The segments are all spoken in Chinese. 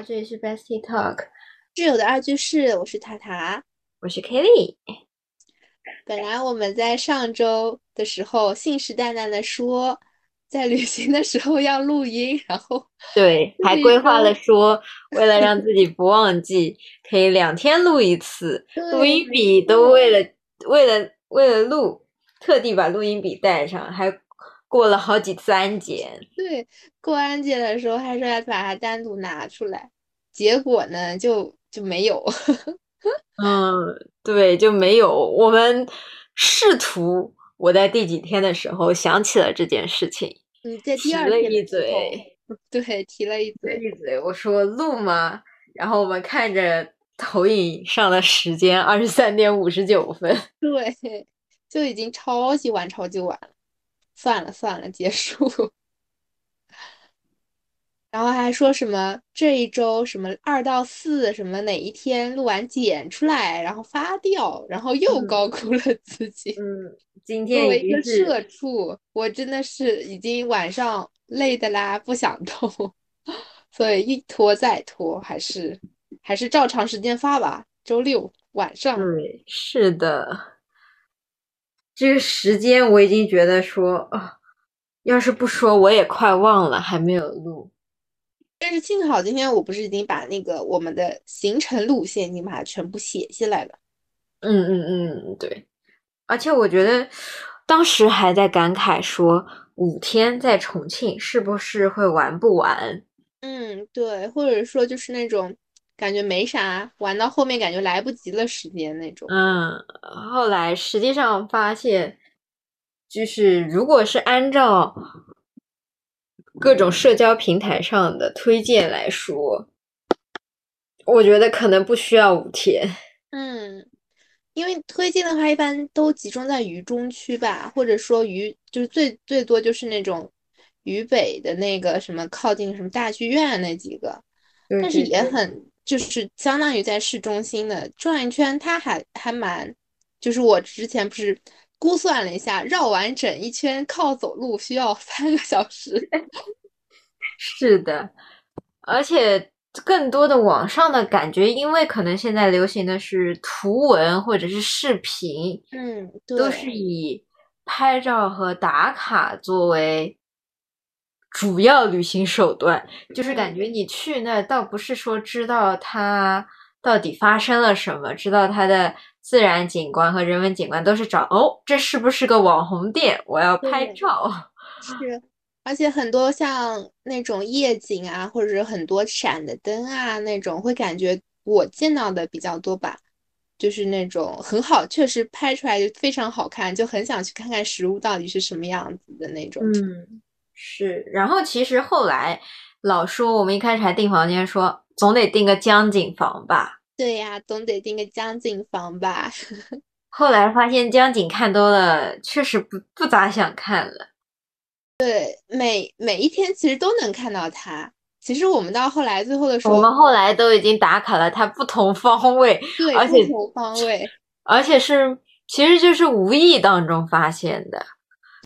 好，这里是 Bestie Talk，挚友的二居室，我是塔塔，我是 Kelly。本来我们在上周的时候信誓旦旦的说，在旅行的时候要录音，然后对，还规划了说，为了让自己不忘记，可以两天录一次，录音笔都为了为了为了录，特地把录音笔带上，还过了好几次安检。对，过安检的时候还说要把它单独拿出来，结果呢就就没有。嗯，对，就没有。我们试图，我在第几天的时候想起了这件事情，你在第二天一嘴，对，提了一嘴一嘴，我说录吗？然后我们看着投影上的时间，二十三点五十九分，对，就已经超级晚，超级晚了。算了算了，结束。然后还说什么这一周什么二到四什么哪一天录完剪出来，然后发掉，然后又高估了自己。嗯，今天作为一个社畜，我真的是已经晚上累的啦，不想动，所以一拖再拖，还是还是照常时间发吧。周六晚上。对，是的，这个时间我已经觉得说啊，要是不说我也快忘了，还没有录。但是幸好今天我不是已经把那个我们的行程路线已经把它全部写下来了。嗯嗯嗯，对。而且我觉得当时还在感慨说五天在重庆是不是会玩不完？嗯，对，或者说就是那种感觉没啥，玩到后面感觉来不及了时间那种。嗯，后来实际上发现，就是如果是按照。各种社交平台上的推荐来说，我觉得可能不需要五天。嗯，因为推荐的话一般都集中在渝中区吧，或者说渝就是最最多就是那种渝北的那个什么靠近什么大剧院那几个，但是也很就是相当于在市中心的转一圈，它还还蛮就是我之前不是。估算了一下，绕完整一圈靠走路需要三个小时。是的，而且更多的网上的感觉，因为可能现在流行的是图文或者是视频，嗯，都是以拍照和打卡作为主要旅行手段。就是感觉你去那倒不是说知道它到底发生了什么，知道它的。自然景观和人文景观都是找哦，这是不是个网红店？我要拍照。是，而且很多像那种夜景啊，或者是很多闪的灯啊，那种会感觉我见到的比较多吧。就是那种很好，确实拍出来就非常好看，就很想去看看实物到底是什么样子的那种。嗯，是。然后其实后来老说我们一开始还订房间，说总得订个江景房吧。对呀，总得订个江景房吧。后来发现江景看多了，确实不不咋想看了。对，每每一天其实都能看到它。其实我们到后来最后的时候，我们后来都已经打卡了它不同方位，对，不同方位，而且是其实就是无意当中发现的。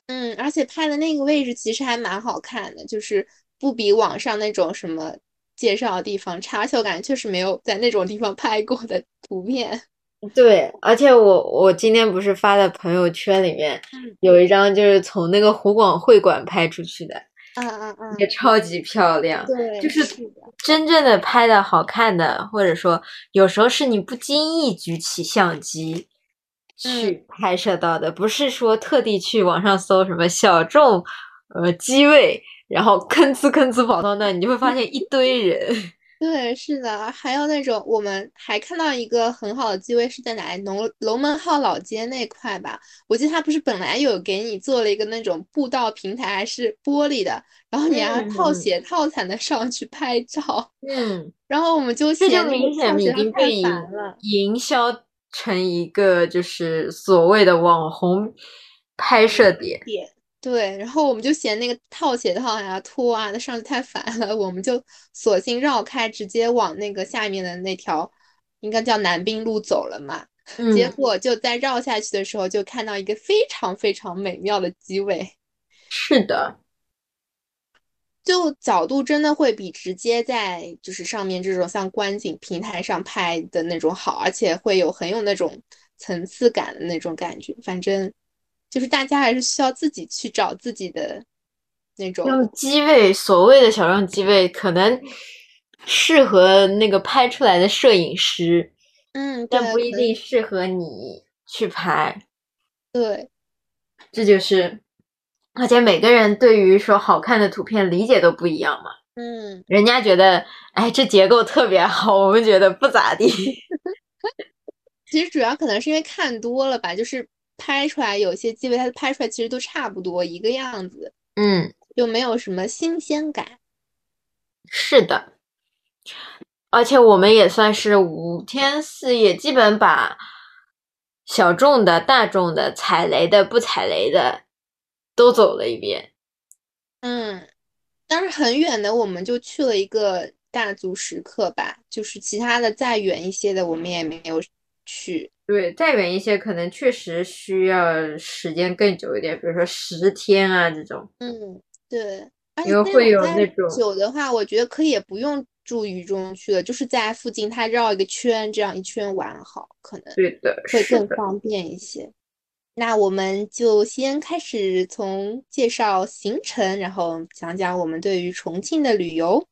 嗯，而且拍的那个位置其实还蛮好看的，就是不比网上那种什么。介绍的地方，查秀感觉确实没有在那种地方拍过的图片。对，而且我我今天不是发在朋友圈里面，有一张就是从那个湖广会馆拍出去的，嗯嗯嗯，也超级漂亮。对，就是真正的拍的好看的，或者说有时候是你不经意举起相机去拍摄到的，不是说特地去网上搜什么小众呃机位。然后吭哧吭哧跑到那，你就会发现一堆人。对，是的，还有那种我们还看到一个很好的机位是在哪？龙龙门号老街那块吧。我记得他不是本来有给你做了一个那种步道平台，还是玻璃的，然后你要套鞋套才能上去拍照。嗯，然后我们就这就明显已经被营销成一个就是所谓的网红拍摄点。点。对，然后我们就嫌那个套鞋套呀、拖啊，那上去太烦了，我们就索性绕开，直接往那个下面的那条，应该叫南滨路走了嘛。结果就在绕下去的时候，就看到一个非常非常美妙的机位。是的，就角度真的会比直接在就是上面这种像观景平台上拍的那种好，而且会有很有那种层次感的那种感觉。反正就是大家还是需要自己去找自己的那种用机位，所谓的小众机位，可能适合那个拍出来的摄影师，嗯，但不一定适合你去拍。对，这就是，而且每个人对于说好看的图片理解都不一样嘛。嗯，人家觉得，哎，这结构特别好，我们觉得不咋地。其实主要可能是因为看多了吧，就是拍出来有些机位它拍出来其实都差不多一个样子，嗯，就没有什么新鲜感。是的，而且我们也算是五天四夜，基本把小众的、大众的、踩雷的、不踩雷的都走了一遍。嗯，但是很远的我们就去了一个大足石刻吧，就是其他的再远一些的我们也没有去。对，再远一些，可能确实需要时间更久一点，比如说十天啊这种。嗯，对，因为会有那种久的话，我觉得可以也不用住渝中区了，就是在附近它绕一个圈，这样一圈玩好，可能对的，会。更方便一些。那我们就先开始从介绍行程，然后讲讲我们对于重庆的旅游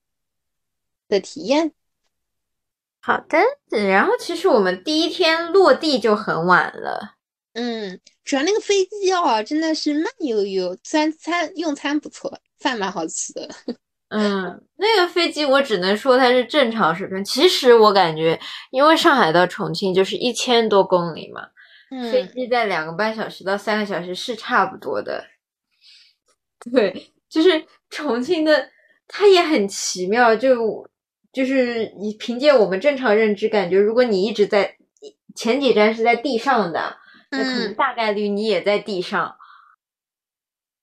的体验。好的，然后其实我们第一天落地就很晚了。嗯，主要那个飞机哦，真的是慢悠悠，虽然餐用餐不错，饭蛮好吃的。嗯，那个飞机我只能说它是正常水平。其实我感觉，因为上海到重庆就是一千多公里嘛，飞嗯机在两个半小时到三个小时是差不多的。对，就是重庆的，它也很奇妙，就就是你凭借我们正常认知感觉，如果你一直在前几站是在地上的，那可能嗯，大概率你也在地上。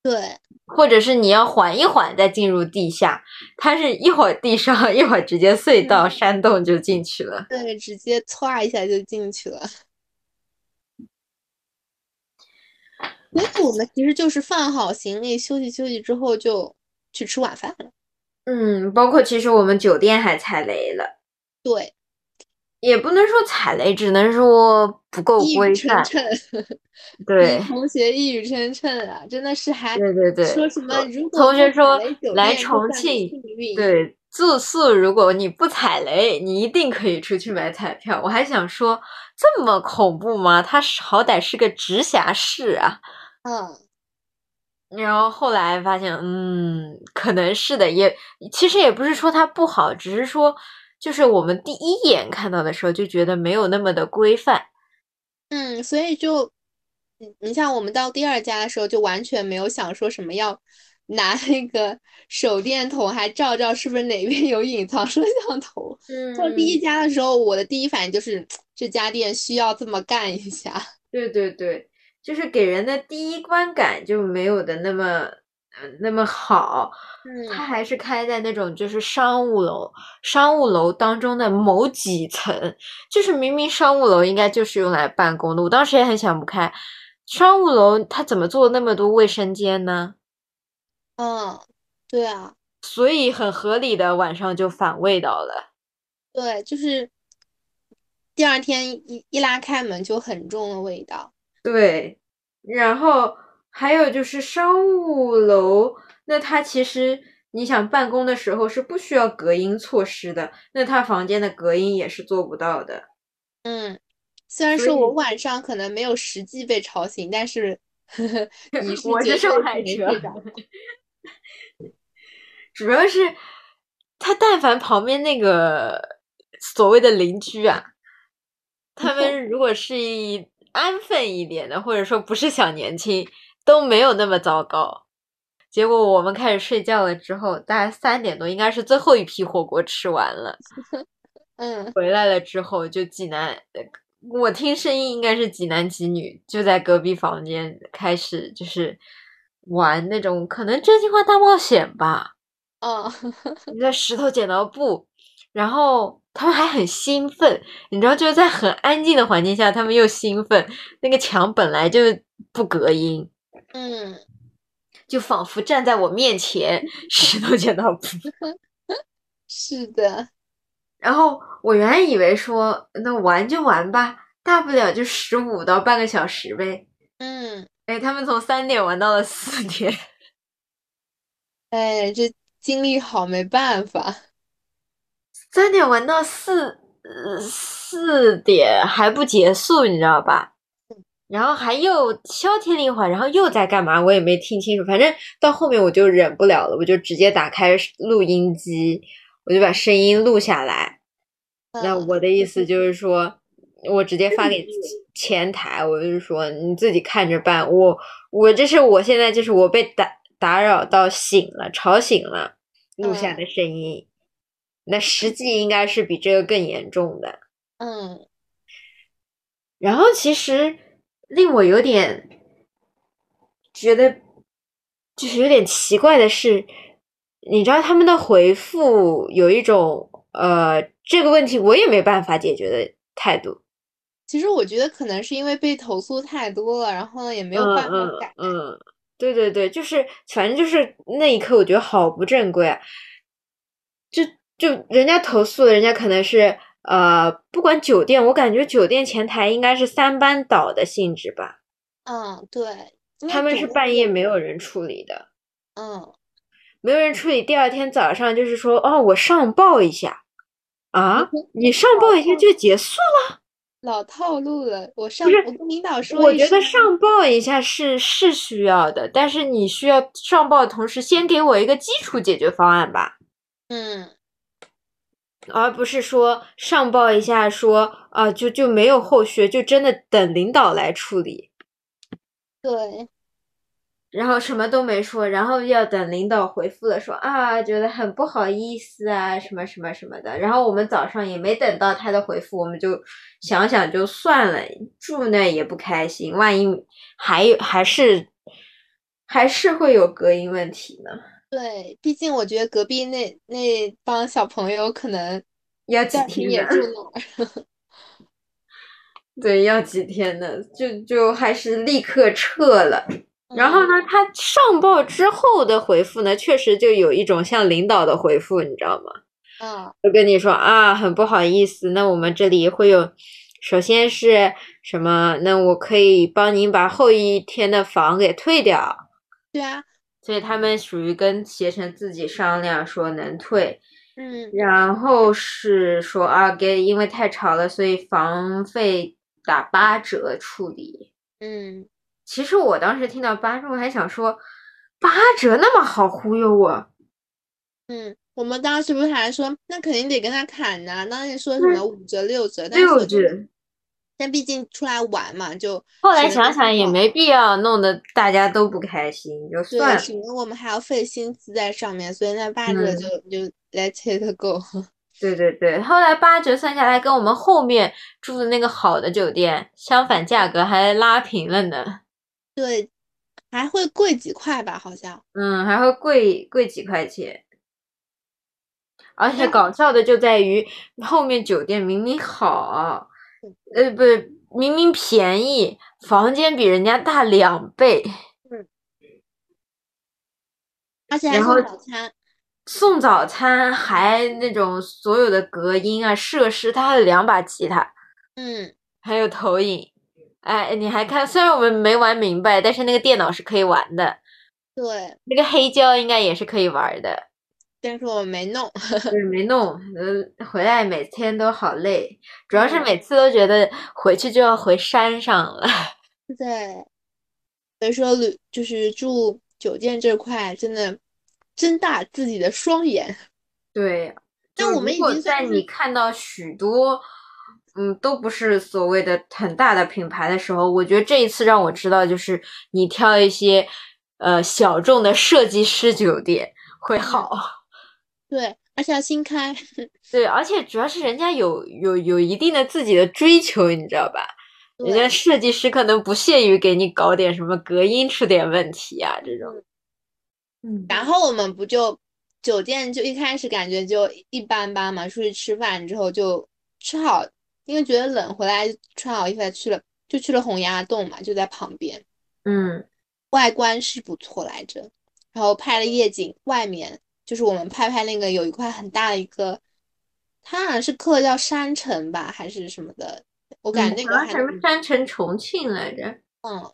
对，或者是你要缓一缓再进入地下，它是一会儿地上，一会儿直接隧道、嗯山洞就进去了。对，直接歘一下就进去了。所以我们其实就是放好行李，休息休息之后就去吃晚饭了。嗯，包括其实我们酒店还踩雷了，对，也不能说踩雷，只能说不够规范。对 同学一语成谶啊，真的是还对对对，说什么如果同学说来重庆，对住宿，如果你不踩雷，你一定可以出去买彩票。我还想说，这么恐怖吗？它是好歹是个直辖市啊。嗯，然后后来发现，嗯，可能是的，也其实也不是说它不好，只是说就是我们第一眼看到的时候就觉得没有那么的规范。嗯，所以就，你你像我们到第二家的时候，就完全没有想说什么要拿那个手电筒还照照是不是哪边有隐藏摄像头。嗯到第一家的时候，我的第一反应就是这家店需要这么干一下。对对对，就是给人的第一观感就没有的那么，呃，那么好。嗯它嗯还是开在那种就是商务楼，商务楼当中的某几层，就是明明商务楼应该就是用来办公的，我当时也很想不开，商务楼它怎么做那么多卫生间呢？嗯，对啊，所以很合理的晚上就反味道了。对，就是第二天一一拉开门就很重的味道。对，然后还有就是商务楼，那它其实你想办公的时候是不需要隔音措施的，那它房间的隔音也是做不到的。嗯，虽然说我晚上可能没有实际被吵醒，但是 你是我是受害者。主要是他但凡旁边那个所谓的邻居啊，他们 如果是一安分一点的，或者说不是小年轻，都没有那么糟糕。结果我们开始睡觉了之后，大概三点多，应该是最后一批火锅吃完了。嗯回来了之后，就几男，呃我听声音应该是济南几女，就在隔壁房间开始就是玩那种可能真心话大冒险吧。嗯你在石头剪刀布，然后他们还很兴奋，你知道，就是在很安静的环境下，他们又兴奋。那个墙本来就不隔音，嗯，就仿佛站在我面前，石头剪刀布。是的。然后我原来以为说，那玩就玩吧，大不了就十五到半个小时呗。嗯，哎，他们从三点玩到了四点。哎，这精力好，没办法。三点玩到四四点还不结束，你知道吧？然后还又消停了一会儿，然后又在干嘛？我也没听清楚。反正到后面我就忍不了了，我就直接打开录音机，我就把声音录下来。那我的意思就是说，我直接发给前台，我就是说你自己看着办。我我这是我现在就是我被打打扰到醒了，吵醒了，录下的声音。那实际应该是比这个更严重的。嗯。然后其实。令我有点觉得，就是有点奇怪的是，你知道他们的回复有一种呃，这个问题我也没办法解决的态度。其实我觉得可能是因为被投诉太多了，然后呢也没有办法改。嗯，对对对，就是反正就是那一刻，我觉得好不正规啊！就就人家投诉的，人家可能是。呃，不管酒店，我感觉酒店前台应该是三班倒的性质吧。嗯，对，他们是半夜没有人处理的。嗯，没有人处理，第二天早上就是说，哦，我上报一下。啊，你上报一下就结束了？老套路了。我上，我跟领导说。我觉得上报一下是是需要的，但是你需要上报的同时，先给我一个基础解决方案吧。嗯。而不是说上报一下，说啊，就就没有后续，就真的等领导来处理。对，然后什么都没说，然后要等领导回复了，说啊，觉得很不好意思啊，什么什么什么的。然后我们早上也没等到他的回复，我们就想想就算了，住那也不开心，万一还有还是还是会有隔音问题呢。对，毕竟我觉得隔壁那那帮小朋友可能要几天也住那儿。对，要几天呢？就就还是立刻撤了。然后呢，他上报之后的回复呢，确实就有一种像领导的回复，你知道吗？嗯，就跟你说啊，很不好意思，那我们这里会有，首先是什么？那我可以帮您把后一天的房给退掉。对啊。所以他们属于跟携程自己商量说能退，嗯，然后是说啊，给因为太吵了，所以房费打八折处理。嗯，其实我当时听到八折，我还想说八折那么好忽悠我。嗯，我们当时不是还说那肯定得跟他砍呐？当时说什么五折六折，六折。但毕竟出来玩嘛，就后来想想也没必要弄得大家都不开心，就算了。省得我们还要费心思在上面，所以那八折就就 let it go。对对对，后来八折算下来，跟我们后面住的那个好的酒店相反，价格还拉平了呢。对，还会贵几块吧？好像。嗯，还会贵贵几块钱。而且搞笑的就在于后面酒店明明好。呃，不，明明便宜，房间比人家大两倍，嗯，而且还送早餐，送早餐还那种所有的隔音啊设施，它还有两把吉他，嗯，还有投影，哎，你还看，虽然我们没玩明白，但是那个电脑是可以玩的，对，那个黑胶应该也是可以玩的。但是我没弄，没弄，嗯，回来每天都好累，主要是每次都觉得回去就要回山上了。对，所以说旅就是住酒店这块，真的睁大自己的双眼。对，但我们已经在你看到许多，嗯，都不是所谓的很大的品牌的时候，我觉得这一次让我知道，就是你挑一些呃小众的设计师酒店会好。对，而且要新开。对，而且主要是人家有有有一定的自己的追求，你知道吧？人家设计师可能不屑于给你搞点什么隔音出点问题啊这种。嗯。然后我们不就酒店就一开始感觉就一般般嘛，出去吃饭之后就吃好，因为觉得冷，回来穿好衣服去了，就去了洪崖洞嘛，就在旁边。嗯。外观是不错来着。然后拍了夜景，外面就是我们拍拍那个有一块很大的一个，它好像是刻叫山城吧，还是什么的，我感觉那个还什么山城重庆来着？嗯，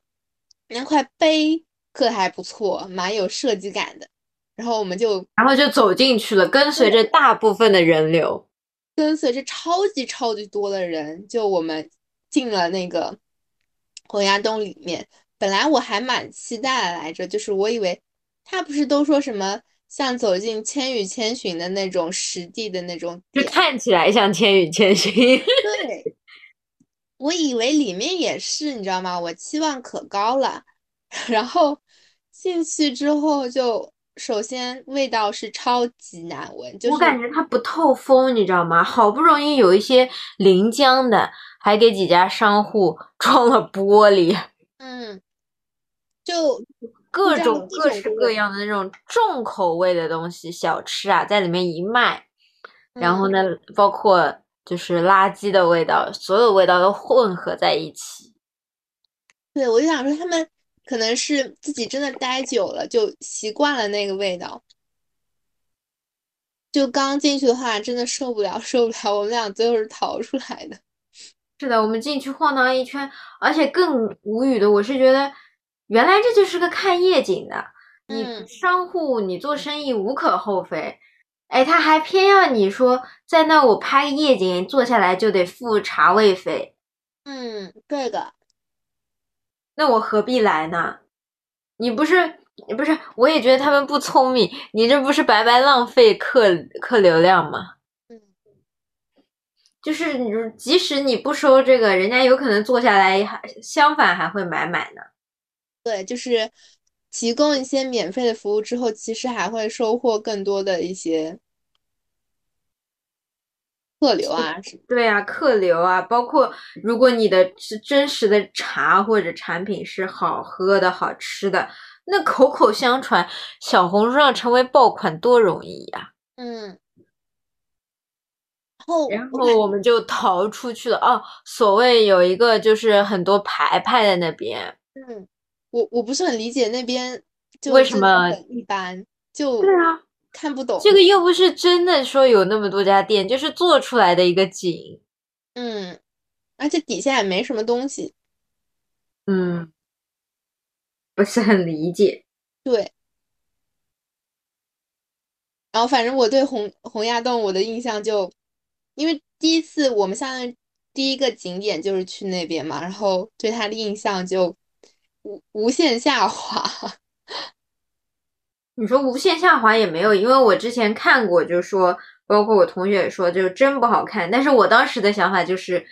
那块碑刻还不错，蛮有设计感的。然后我们就，然后就走进去了，跟随着大部分的人流，跟随着超级超级多的人，就我们进了那个洪崖洞里面。本来我还蛮期待来着，就是我以为他不是都说什么像走进《千与千寻》的那种实地的那种，就看起来像《千与千寻》。对，我以为里面也是，你知道吗？我期望可高了，然后进去之后就。首先，味道是超级难闻，就是我感觉它不透风，你知道吗？好不容易有一些临江的，还给几家商户 装了玻璃，嗯，就各种各式各样的那种重口味的东西、小吃啊，在里面一卖，然后呢，包括就是垃圾的味道，所有味道都混合在一起。对，我就想说他们。可能是自己真的待久了，就习惯了那个味道。就刚进去的话，真的受不了，受不了。我们俩最后是逃出来的。是的，我们进去晃荡一圈，而且更无语的，我是觉得原来这就是个看夜景的。你商户，你做生意无可厚非。哎，他还偏要你说在那我拍夜景，坐下来就得付茶位费。嗯，这个。那我何必来呢？你不是你不是，我也觉得他们不聪明。你这不是白白浪费客客流量吗？嗯，就是你，即使你不收这个，人家有可能坐下来，还相反还会买买呢。对，就是提供一些免费的服务之后，其实还会收获更多的一些。客流啊，对啊，客流啊，包括如果你的是真实的茶或者产品是好喝的好吃的，那口口相传，小红书上成为爆款多容易呀。嗯，然后然后我们就逃出去了。哦，所谓有一个就是很多牌牌在那边。嗯，我我不是很理解那边就为什么一般，就对啊。看不懂，这个又不是真的说有那么多家店，就是做出来的一个景。嗯，而且底下也没什么东西。嗯，不是很理解。对。然后反正我对洪洪崖洞我的印象就，因为第一次我们相当于第一个景点就是去那边嘛，然后对它的印象就无无限下滑。你说无限下滑也没有，因为我之前看过，就说包括我同学也说，就真不好看。但是我当时的想法就是，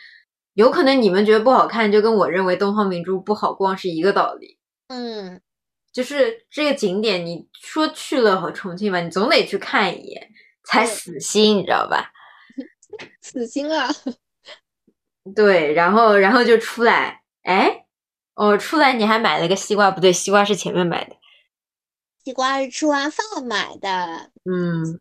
有可能你们觉得不好看，就跟我认为东方明珠不好逛是一个道理。嗯，就是这个景点，你说去了和重庆吧，你总得去看一眼才死心，你知道吧？死心了。对，然后然后就出来，哎，哦，出来你还买了个西瓜，不对，西瓜是前面买的。西瓜是吃完饭买的，嗯，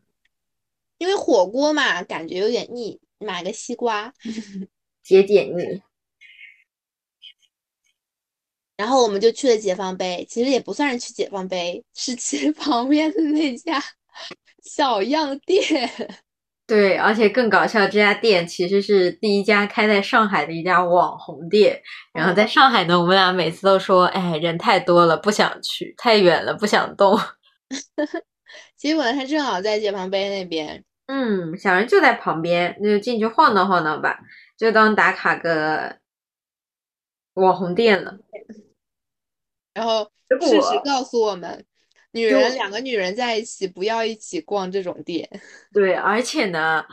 因为火锅嘛，感觉有点腻，买个西瓜 解解腻。然后我们就去了解放碑，其实也不算是去解放碑，是去 旁边的那家小样店。对，而且更搞笑，这家店其实是第一家开在上海的一家网红店。然后在上海呢，我们俩每次都说：“哎，人太多了，不想去；太远了，不想动。”结果他正好在解放碑那边。嗯，小人就在旁边，那就进去晃荡晃荡吧，就当打卡个网红店了。然后事实告诉我们。女人两个女人在一起，不要一起逛这种店。对，而且呢，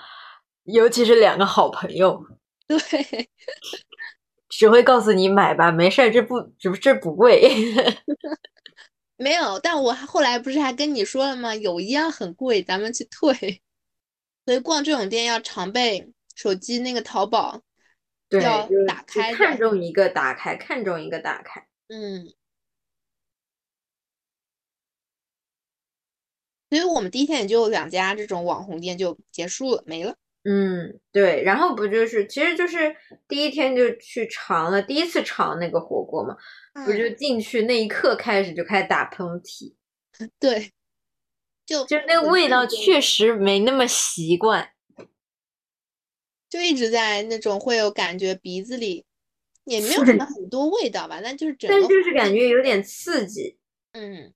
尤其是两个好朋友，对，只会告诉你买吧，没事儿，这不，这不，这不贵。没有，但我后来不是还跟你说了吗？有一样很贵，咱们去退。所以逛这种店要常备手机那个淘宝，要打开，看中一个打开，看中一个打开。嗯。所以我们第一天也就两家这种网红店就结束了，没了。嗯，对。然后不就是，其实就是第一天就去尝了第一次尝那个火锅嘛，不就进去那一刻开始就开始打喷嚏，对，就就那个味道确实没那么习惯，就一直在那种会有感觉鼻子里也没有什么很多味道吧，但就是整个，但就是感觉有点刺激，嗯。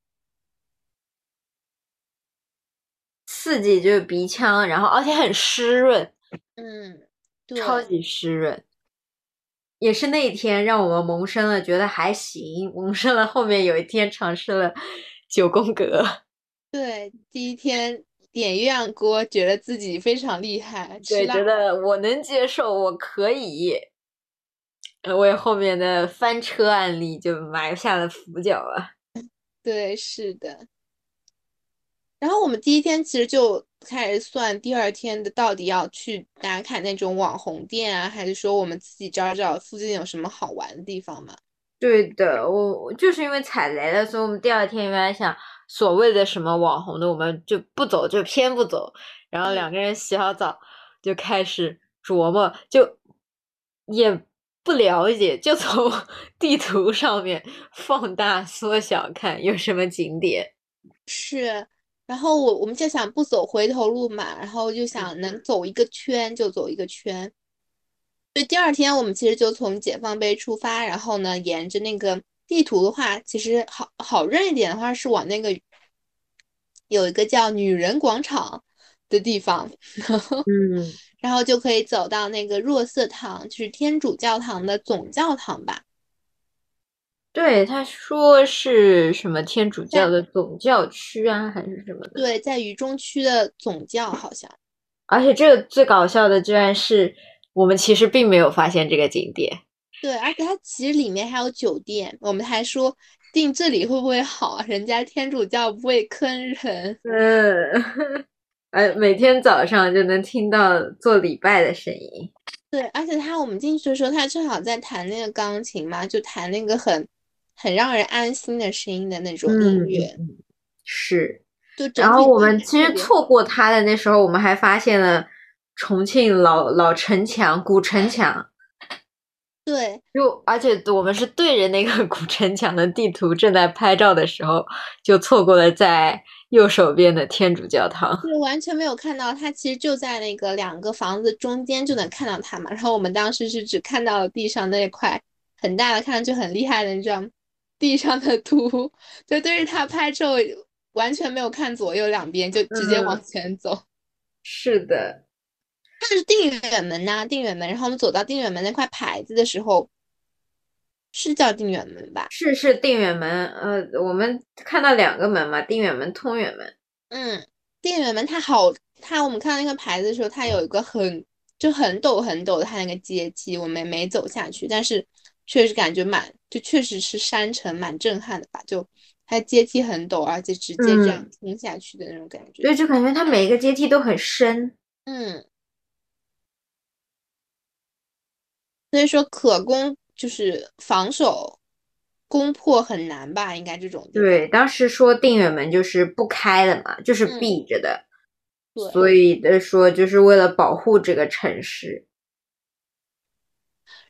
刺激就是鼻腔，然后而且很湿润，嗯，超级湿润，也是那一天让我们萌生了觉得还行，萌生了后面有一天尝试了九宫格，对，第一天点鸳鸯锅，觉得自己非常厉害，对，觉得我能接受，我可以，为后面的翻车案例就埋下了伏脚啊，对，是的。然后我们第一天其实就开始算第二天的到底要去打卡那种网红店啊，还是说我们自己找找附近有什么好玩的地方嘛？对的，我就是因为踩雷了，所以我们第二天原来想所谓的什么网红的，我们就不走，就偏不走。然后两个人洗好澡就开始琢磨，就也不了解，就从 地图上面放大缩小看有什么景点是。然后我我们就想不走回头路嘛，然后就想能走一个圈就走一个圈。所以第二天我们其实就从解放碑出发，然后呢，沿着那个地图的话，其实好好认一点的话是往那个有一个叫女人广场的地方，嗯，然后就可以走到那个若瑟堂，就是天主教堂的总教堂吧。对，他说是什么天主教的总教区啊，还是什么的？对，在渝中区的总教好像。而且这个最搞笑的，居然是我们其实并没有发现这个景点。对，而且它其实里面还有酒店，我们还说订这里会不会好？人家天主教不会坑人。嗯，哎，每天早上就能听到做礼拜的声音。对，而且他我们进去的时候，他正好在弹那个钢琴嘛，就弹那个很。很让人安心的声音的那种音乐，是。就然后我们其实错过他的那时候，我们还发现了重庆老老城墙、古城墙。对，就而且我们是对着那个古城墙的地图正在拍照的时候，就错过了在右手边的天主教堂。就完全没有看到它，其实就在那个两个房子中间就能看到它嘛。然后我们当时是只看到了地上那块很大的，看上去很厉害的那张。地上的图，就对着他拍之后，完全没有看左右两边，就直接往前走。是的，它是定远门呐，定远门。然后我们走到定远门那块牌子的时候，是叫定远门吧？是是定远门。呃，我们看到两个门嘛，定远门、通远门。嗯，定远门它好，它我们看到那个牌子的时候，它有一个很就很陡很陡的它那个阶梯，我们没走下去，但是。确实感觉蛮，就确实是山城蛮震撼的吧？就它阶梯很陡，而且直接这样冲下去的那种感觉。对，就感觉它每一个阶梯都很深。嗯，所以说可攻就是防守攻破很难吧？应该这种。对，当时说定远门就是不开的嘛，就是闭着的。所以的说就是为了保护这个城市。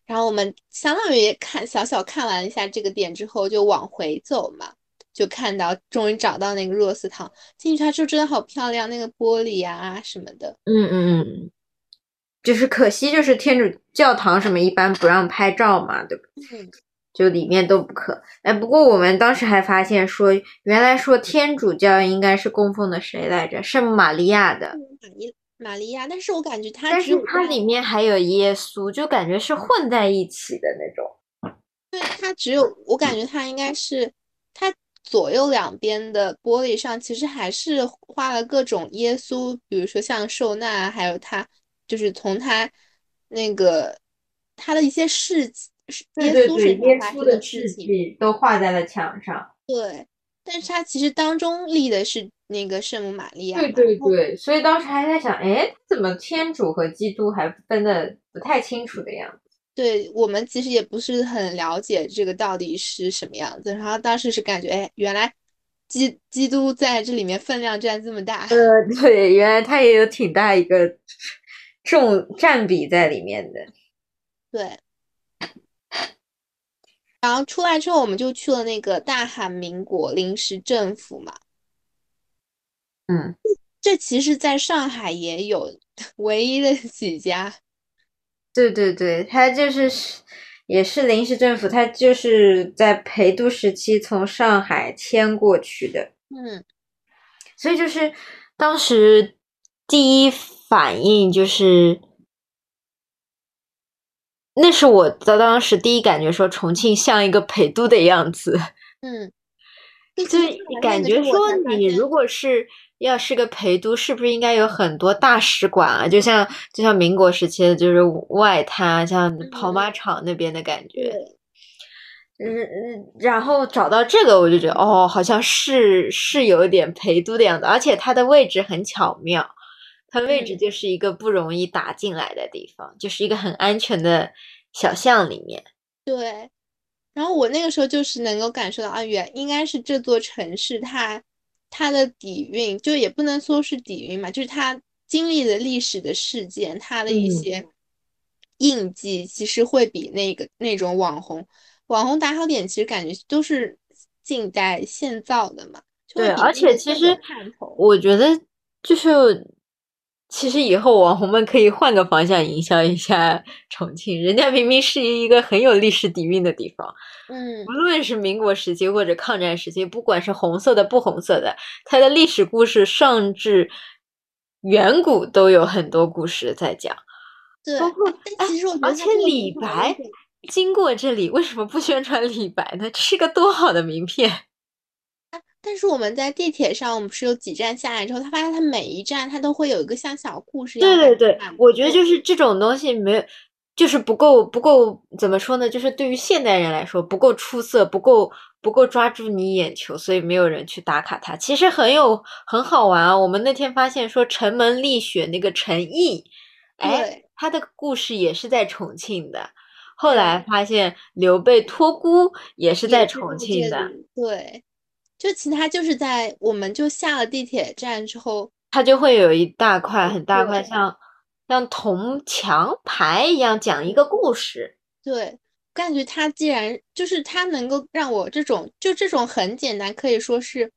然后我们相当于看小小看完一下这个点之后，就往回走嘛，就看到终于找到那个若斯堂，进去它就真的好漂亮，那个玻璃啊什么的。嗯嗯嗯，就是可惜就是天主教堂什么一般不让拍照嘛，对吧？嗯，就里面都不可。哎，不过我们当时还发现说，原来说天主教应该是供奉的谁来着？圣玛利亚的。玛利亚，但是我感觉它，但是它里面还有耶稣，就感觉是混在一起的那种。对，它只有我感觉它应该是，它左右两边的玻璃上其实还是画了各种耶稣，比如说像受难，还有他就是从他那个他的一些事迹，耶稣身上发生的事情都画在了墙上。对，但是他其实当中立的是。那个圣母玛利亚，对对对，所以当时还在想，哎，怎么天主和基督还分的不太清楚的样子？对我们其实也不是很了解这个到底是什么样子。然后当时是感觉，哎，原来基基督在这里面分量占这么大。呃，对，原来他也有挺大一个 重占比在里面的。对。然后出来之后，我们就去了那个大韩民国临时政府嘛。嗯，这其实在上海也有唯一的 几家。对对对，它就是也是临时政府，它就是在陪都时期从上海迁过去的。嗯，所以就是当时第一反应就是，那是我的当时第一感觉，说重庆像一个陪都的样子。嗯，就感觉说，你如果是要是个陪都，是不是应该有很多大使馆啊？就像就像民国时期的，就是外滩，像跑马场那边的感觉。嗯嗯，然后找到这个，我就觉得哦，好像是是有点陪都的样子，而且它的位置很巧妙，它位置就是一个不容易打进来的地方，就是一个很安全的小巷里面。对。然后我那个时候就是能够感受到啊，原应该是这座城市它它的底蕴，就也不能说是底蕴嘛，就是它经历的历史的事件，它的一些印记，其实会比那个那种网红网红打卡点，其实感觉都是近代现造的嘛。对，而且其实我觉得就是。其实以后网红们可以换个方向营销一下 重庆，人家明明是一个很有历史底蕴的地方，嗯，无论是民国时期或者抗战时期，不管是红色的不红色的，它的历史故事上至远古都有很多故事在讲。对，包括但其实我觉得，而且李白经过这里，为什么不宣传李白呢？这是个多好的名片。但是我们在地铁上，我们不是有几站下来之后，他发现他每一站他都会有一个像小故事一样。对对对，我觉得就是这种东西没有，就是不够不够怎么说呢？就是对于现代人来说不够出色，不够不够抓住你眼球，所以没有人去打卡它。其实很有很好玩啊！我们那天发现说城门立雪那个陈毅，哎，他的故事也是在重庆的。后来发现刘备托孤也是在重庆的。对。就其他就是在，我们就下了地铁站之后，它就会有一大块很大块像像铜墙牌一样讲一个故事。对，感觉它既然就是它能够让我这种就这种很简单，可以说是，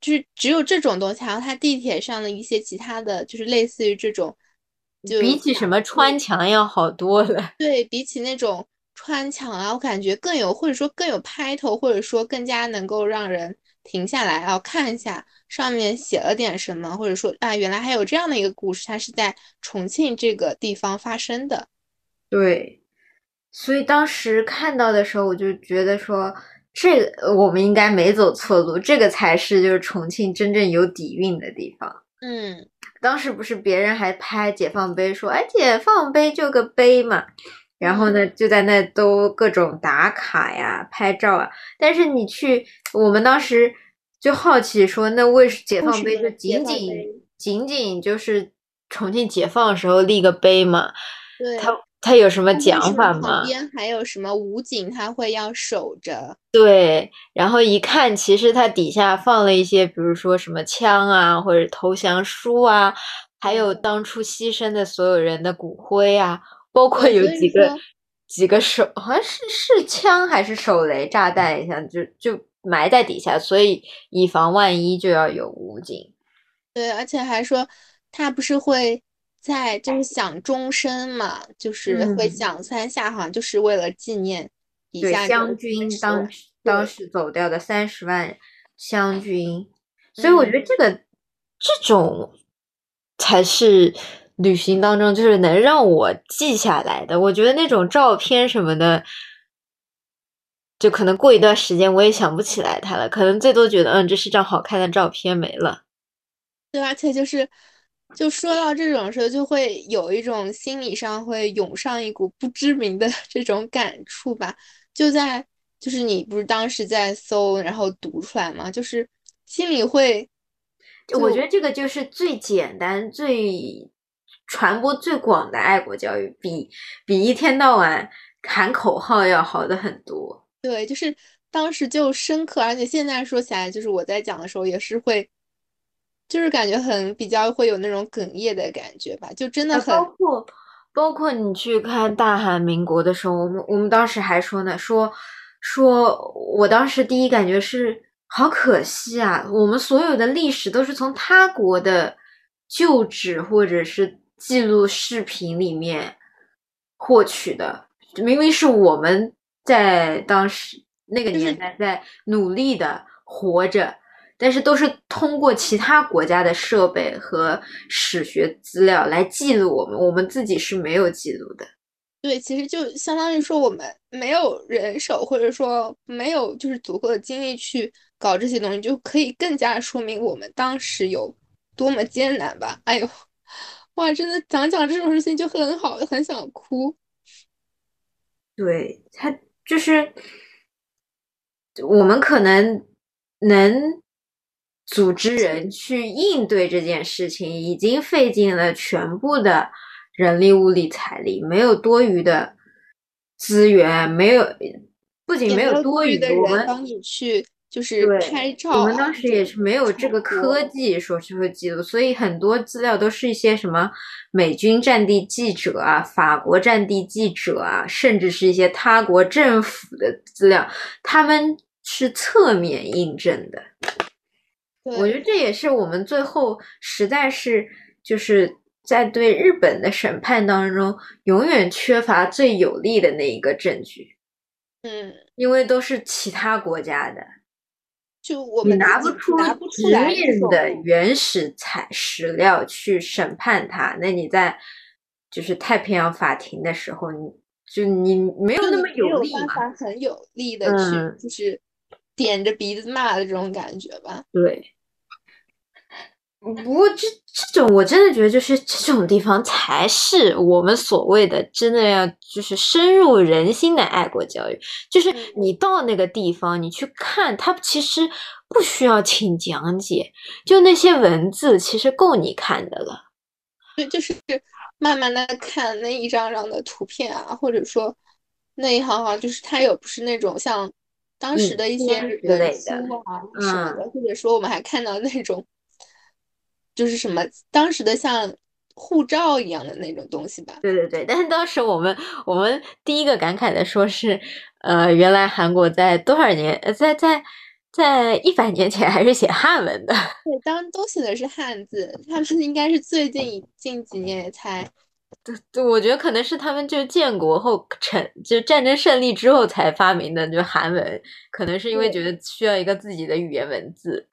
就是只有这种东西，还有它地铁上的一些其他的就是类似于这种，就比起什么穿墙要好多了。对比起那种。穿墙啊，我感觉更有，或者说更有拍头，或者说更加能够让人停下来啊，看一下上面写了点什么，或者说啊，原来还有这样的一个故事，它是在重庆这个地方发生的。对，所以当时看到的时候，我就觉得说，这个我们应该没走错路，这个才是就是重庆真正有底蕴的地方。嗯，当时不是别人还拍解放碑，说哎，解放碑就个碑嘛。然后呢，就在那都各种打卡呀、拍照啊。但是你去，我们当时就好奇说，那为解放碑就仅仅仅仅就是重庆解放的时候立个碑嘛？对，它它有什么讲法吗？旁边还有什么武警，他会要守着。对，然后一看，其实它底下放了一些，比如说什么枪啊，或者投降书啊，还有当初牺牲的所有人的骨灰啊。包括有几个几个手，好像是是枪还是手雷炸弹一样，就就埋在底下，所以以防万一就要有武警。对，而且还说他不是会在就是响钟声嘛，就是会响三下，好像就是为了纪念底下湘军当当时走掉的三十万湘军。所以我觉得这个这种才是。旅行当中就是能让我记下来的，我觉得那种照片什么的，就可能过一段时间我也想不起来它了，可能最多觉得嗯，这是张好看的照片没了。对，而且就是就说到这种时候，就会有一种心理上会涌上一股不知名的 这种感触吧。就在就是你不是当时在搜，然后读出来嘛？就是心里会，我觉得这个就是最简单最。传播最广的爱国教育，比比一天到晚喊口号要好的很多。对，就是当时就深刻，而且现在说起来，就是我在讲的时候也是会，就是感觉很比较会有那种哽咽的感觉吧，就真的很。包括包括你去看大韩民国的时候，我们我们当时还说呢，说说我当时第一感觉是好可惜啊！我们所有的历史都是从他国的旧址或者是记录视频里面获取的，明明是我们在当时那个年代在努力的活着，但是都是通过其他国家的设备和史学资料来记录我们，我们自己是没有记录的。对，其实就相当于说我们没有人手，或者说没有就是足够的精力去搞这些东西，就可以更加说明我们当时有多么艰难吧。哎呦，哇，真的讲讲这种事情就很好，很想哭。对他就是我们可能能组织人去应对这件事情，已经费尽了全部的。人力、物力、财力，没有多余的资源，没有，不仅没有多余的人帮你去就是拍照。我们当时也是没有这个科技说是会记录，所以很多资料都是一些什么美军战地记者啊、法国战地记者啊，甚至是一些他国政府的资料，他们是侧面印证的。我觉得这也是我们最后实在是就是。在对日本的审判当中，永远缺乏最有力的那一个证据。嗯，因为都是其他国家的，就我们拿不出直面的原始材史料去审判他。那你在就是太平洋法庭的时候，你就你没有那么有力嘛？很有力的去就是点着鼻子骂的这种感觉吧？对。不过这这种我真的觉得就是这种地方才是我们所谓的真的要就是深入人心的爱国教育，就是你到那个地方你去看，它其实不需要请讲解，就那些文字其实够你看的了。对，就是慢慢的看那一张张的图片啊，或者说那一行行，就是它有不是那种像当时的一些人书啊什么的，或者说我们还看到那种。就是什么当时的像护照一样的那种东西吧？对对对，但是当时我们我们第一个感慨的说是，呃，原来韩国在多少年，在在在一百年前还是写汉文的。对，当都写的是汉字，他们应该是最近近几年才，对对，我觉得可能是他们就建国后成就战争胜利之后才发明的，就韩文，可能是因为觉得需要一个自己的语言文字。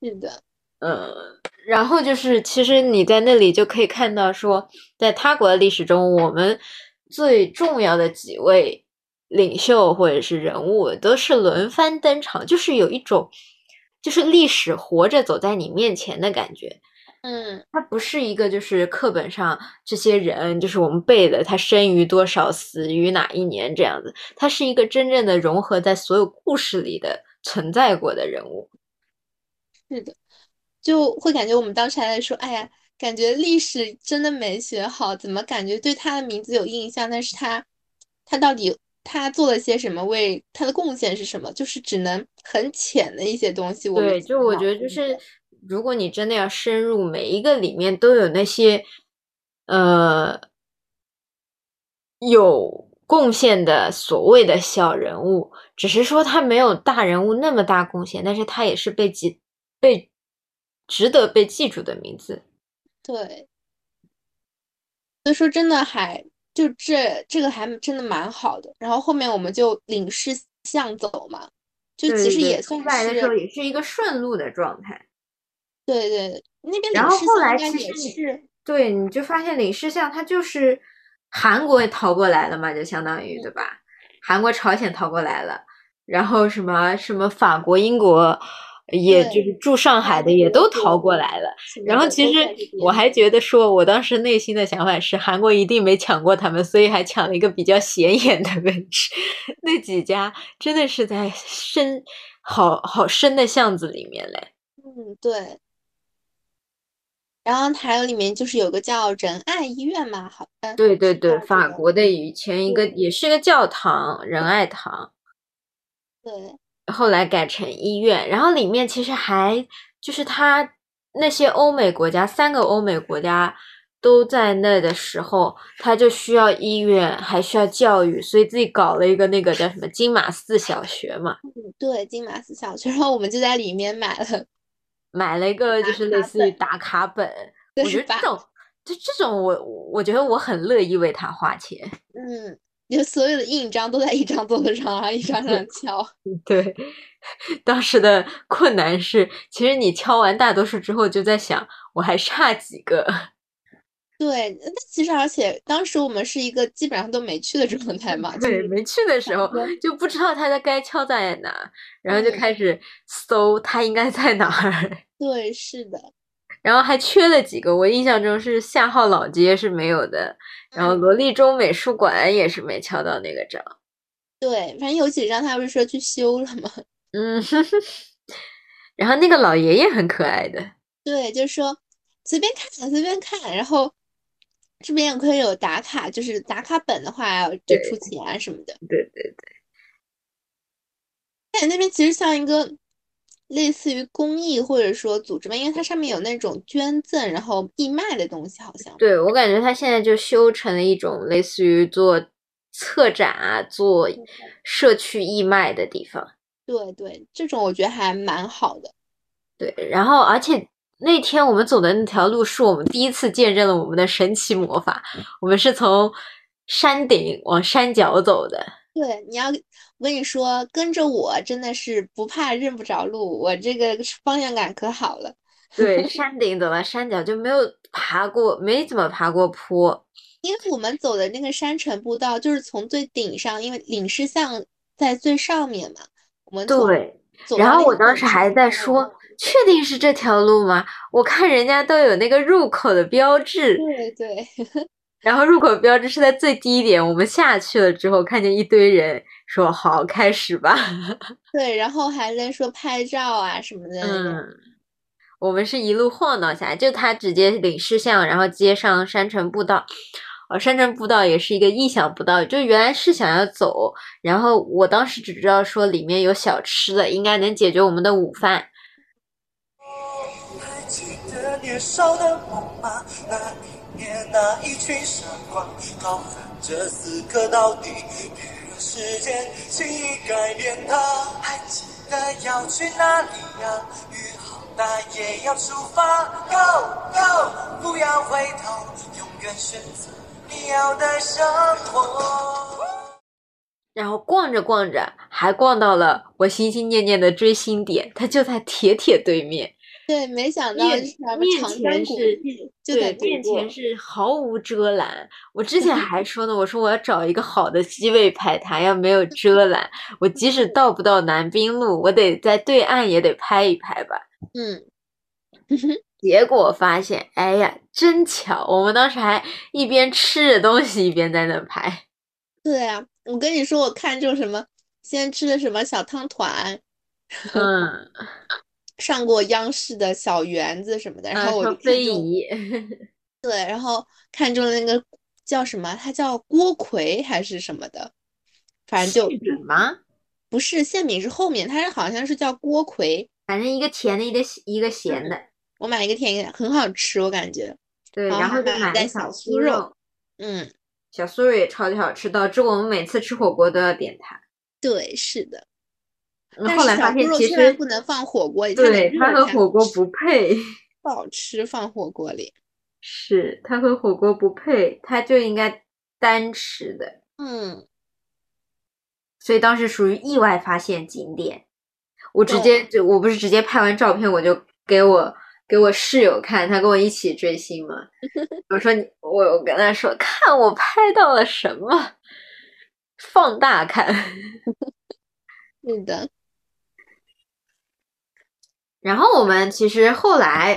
是的。嗯，然后就是，其实你在那里就可以看到，说在他国的历史中，我们最重要的几位领袖或者是人物都是轮番登场，就是有一种，就是历史活着走在你面前的感觉。嗯，它不是一个就是课本上这些人，就是我们背的，他生于多少，死于哪一年这样子，他是一个真正的融合在所有故事里的存在过的人物。是的。就会感觉我们当时还在说，哎呀，感觉历史真的没学好，怎么感觉对他的名字有印象，但是他，他到底他做了些什么，为他的贡献是什么？就是只能很浅的一些东西我。对，就我觉得就是，如果你真的要深入，每一个里面都有那些，呃，有贡献的所谓的小人物，只是说他没有大人物那么大贡献，但是他也是被几被。值得被记住的名字，对，所以说真的还就这这个还真的蛮好的。然后后面我们就领事向走嘛，就其实也算是来的时候也是一个顺路的状态。对对，那边然后后来其实是对，你就发现领事向他就是韩国也逃过来了嘛，就相当于对吧？韩国、朝鲜逃过来了，然后什么什么法国、英国。也就是住上海的也都逃过来了，然后其实我还觉得说，我当时内心的想法是，韩国一定没抢过他们，所以还抢了一个比较显眼的位置。那几家真的是在深好好深的巷子里面嘞。嗯，对。然后还有里面就是有个叫仁爱医院嘛，好像。对对对，法国的以前一个也是个教堂，仁爱堂。对。后来改成医院，然后里面其实还就是他那些欧美国家，三个欧美国家都在那的时候，他就需要医院，还需要教育，所以自己搞了一个那个叫什么金马寺小学嘛。嗯，对，金马寺小学，然后我们就在里面买了，买了一个就是类似于打卡本。我觉得这种，就这种我我觉得我很乐意为他花钱。嗯。就所有的印章都在一张桌子上，然后一张张敲。对，当时的困难是，其实你敲完大多数之后，就在想我还差几个。对，那其实而且当时我们是一个基本上都没去的状态嘛。对，没去的时候就不知道它的该敲在哪，然后就开始搜它应该在哪儿。对，是的。然后还缺了几个，我印象中是夏号老街是没有的，然后罗立中美术馆也是没敲到那个章。对，反正有几张他不是说去修了吗？嗯，然后那个老爷爷很可爱的。对，就是说随便看，随便看，然后这边也可以有打卡，就是打卡本的话要就出钱啊什么的。对对对。哎，那边其实像一个。类似于公益或者说组织吧，因为它上面有那种捐赠然后义卖的东西，好像。对我感觉它现在就修成了一种类似于做策展啊、做社区义卖的地方。对对，这种我觉得还蛮好的。对，然后而且那天我们走的那条路是我们第一次见证了我们的神奇魔法，我们是从山顶往山脚走的。对，你要我跟你说，跟着我真的是不怕认不着路，我这个方向感可好了。对，山顶走到山脚就没有爬过，没怎么爬过坡。因为我们走的那个山城步道就是从最顶上，因为领事像在最上面嘛。我们对，然后我当时还在说，确定是这条路吗？我看人家都有那个入口的标志。对对。然后入口标志是在最低点，我们下去了之后，看见一堆人说：“好，开始吧。”对，然后还在说拍照啊什么的。嗯，我们是一路晃荡下来，就他直接领事像，然后接上山城步道。哦，山城步道也是一个意想不到，就原来是想要走，然后我当时只知道说里面有小吃的，应该能解决我们的午饭。还记得年少的梦吗？年那一群傻瓜，浩瀚这此刻到底，别让时间轻易改变它。还记得要去哪里呀？雨好大也要出发，Go Go，不要回头，永远选择你要的生活。然后逛着逛着，还逛到了我心心念念的追星点，它就在铁铁对面。对，没想到面前是，对，面前是毫无遮拦。我之前 还说呢，我说我要找一个好的机位拍它，要没有 遮拦，我即使到不到南滨路，我得在对岸也得拍一拍吧。嗯，结果发现，哎呀，真巧！我们当时还一边吃着东西，一边在那拍。对啊，我跟你说，我看中什么，先吃的什么小汤团。嗯。上过央视的小园子什么的，然后我就非遗，对，然后看中了那个叫什么，它叫锅盔还是什么的，反正就馅饼吗？不是馅饼，是后面，它是好像是叫锅盔，反正一个甜的，一个一个咸的。我买一个甜一个很好吃，我感觉。对，然后买了小酥肉，嗯，小酥肉也超级好吃，导致我们每次吃火锅都要点它。对，是的。后来发现其实不能放火锅里，对它和火锅不配，不好吃放火锅里。是它和火锅不配，它就应该单吃的。嗯，所以当时属于意外发现景点，我直接就我不是直接拍完照片我就给我给我室友看，他跟我一起追星嘛。我说你我我跟他说看我拍到了什么，放大看。是的。然后我们其实后来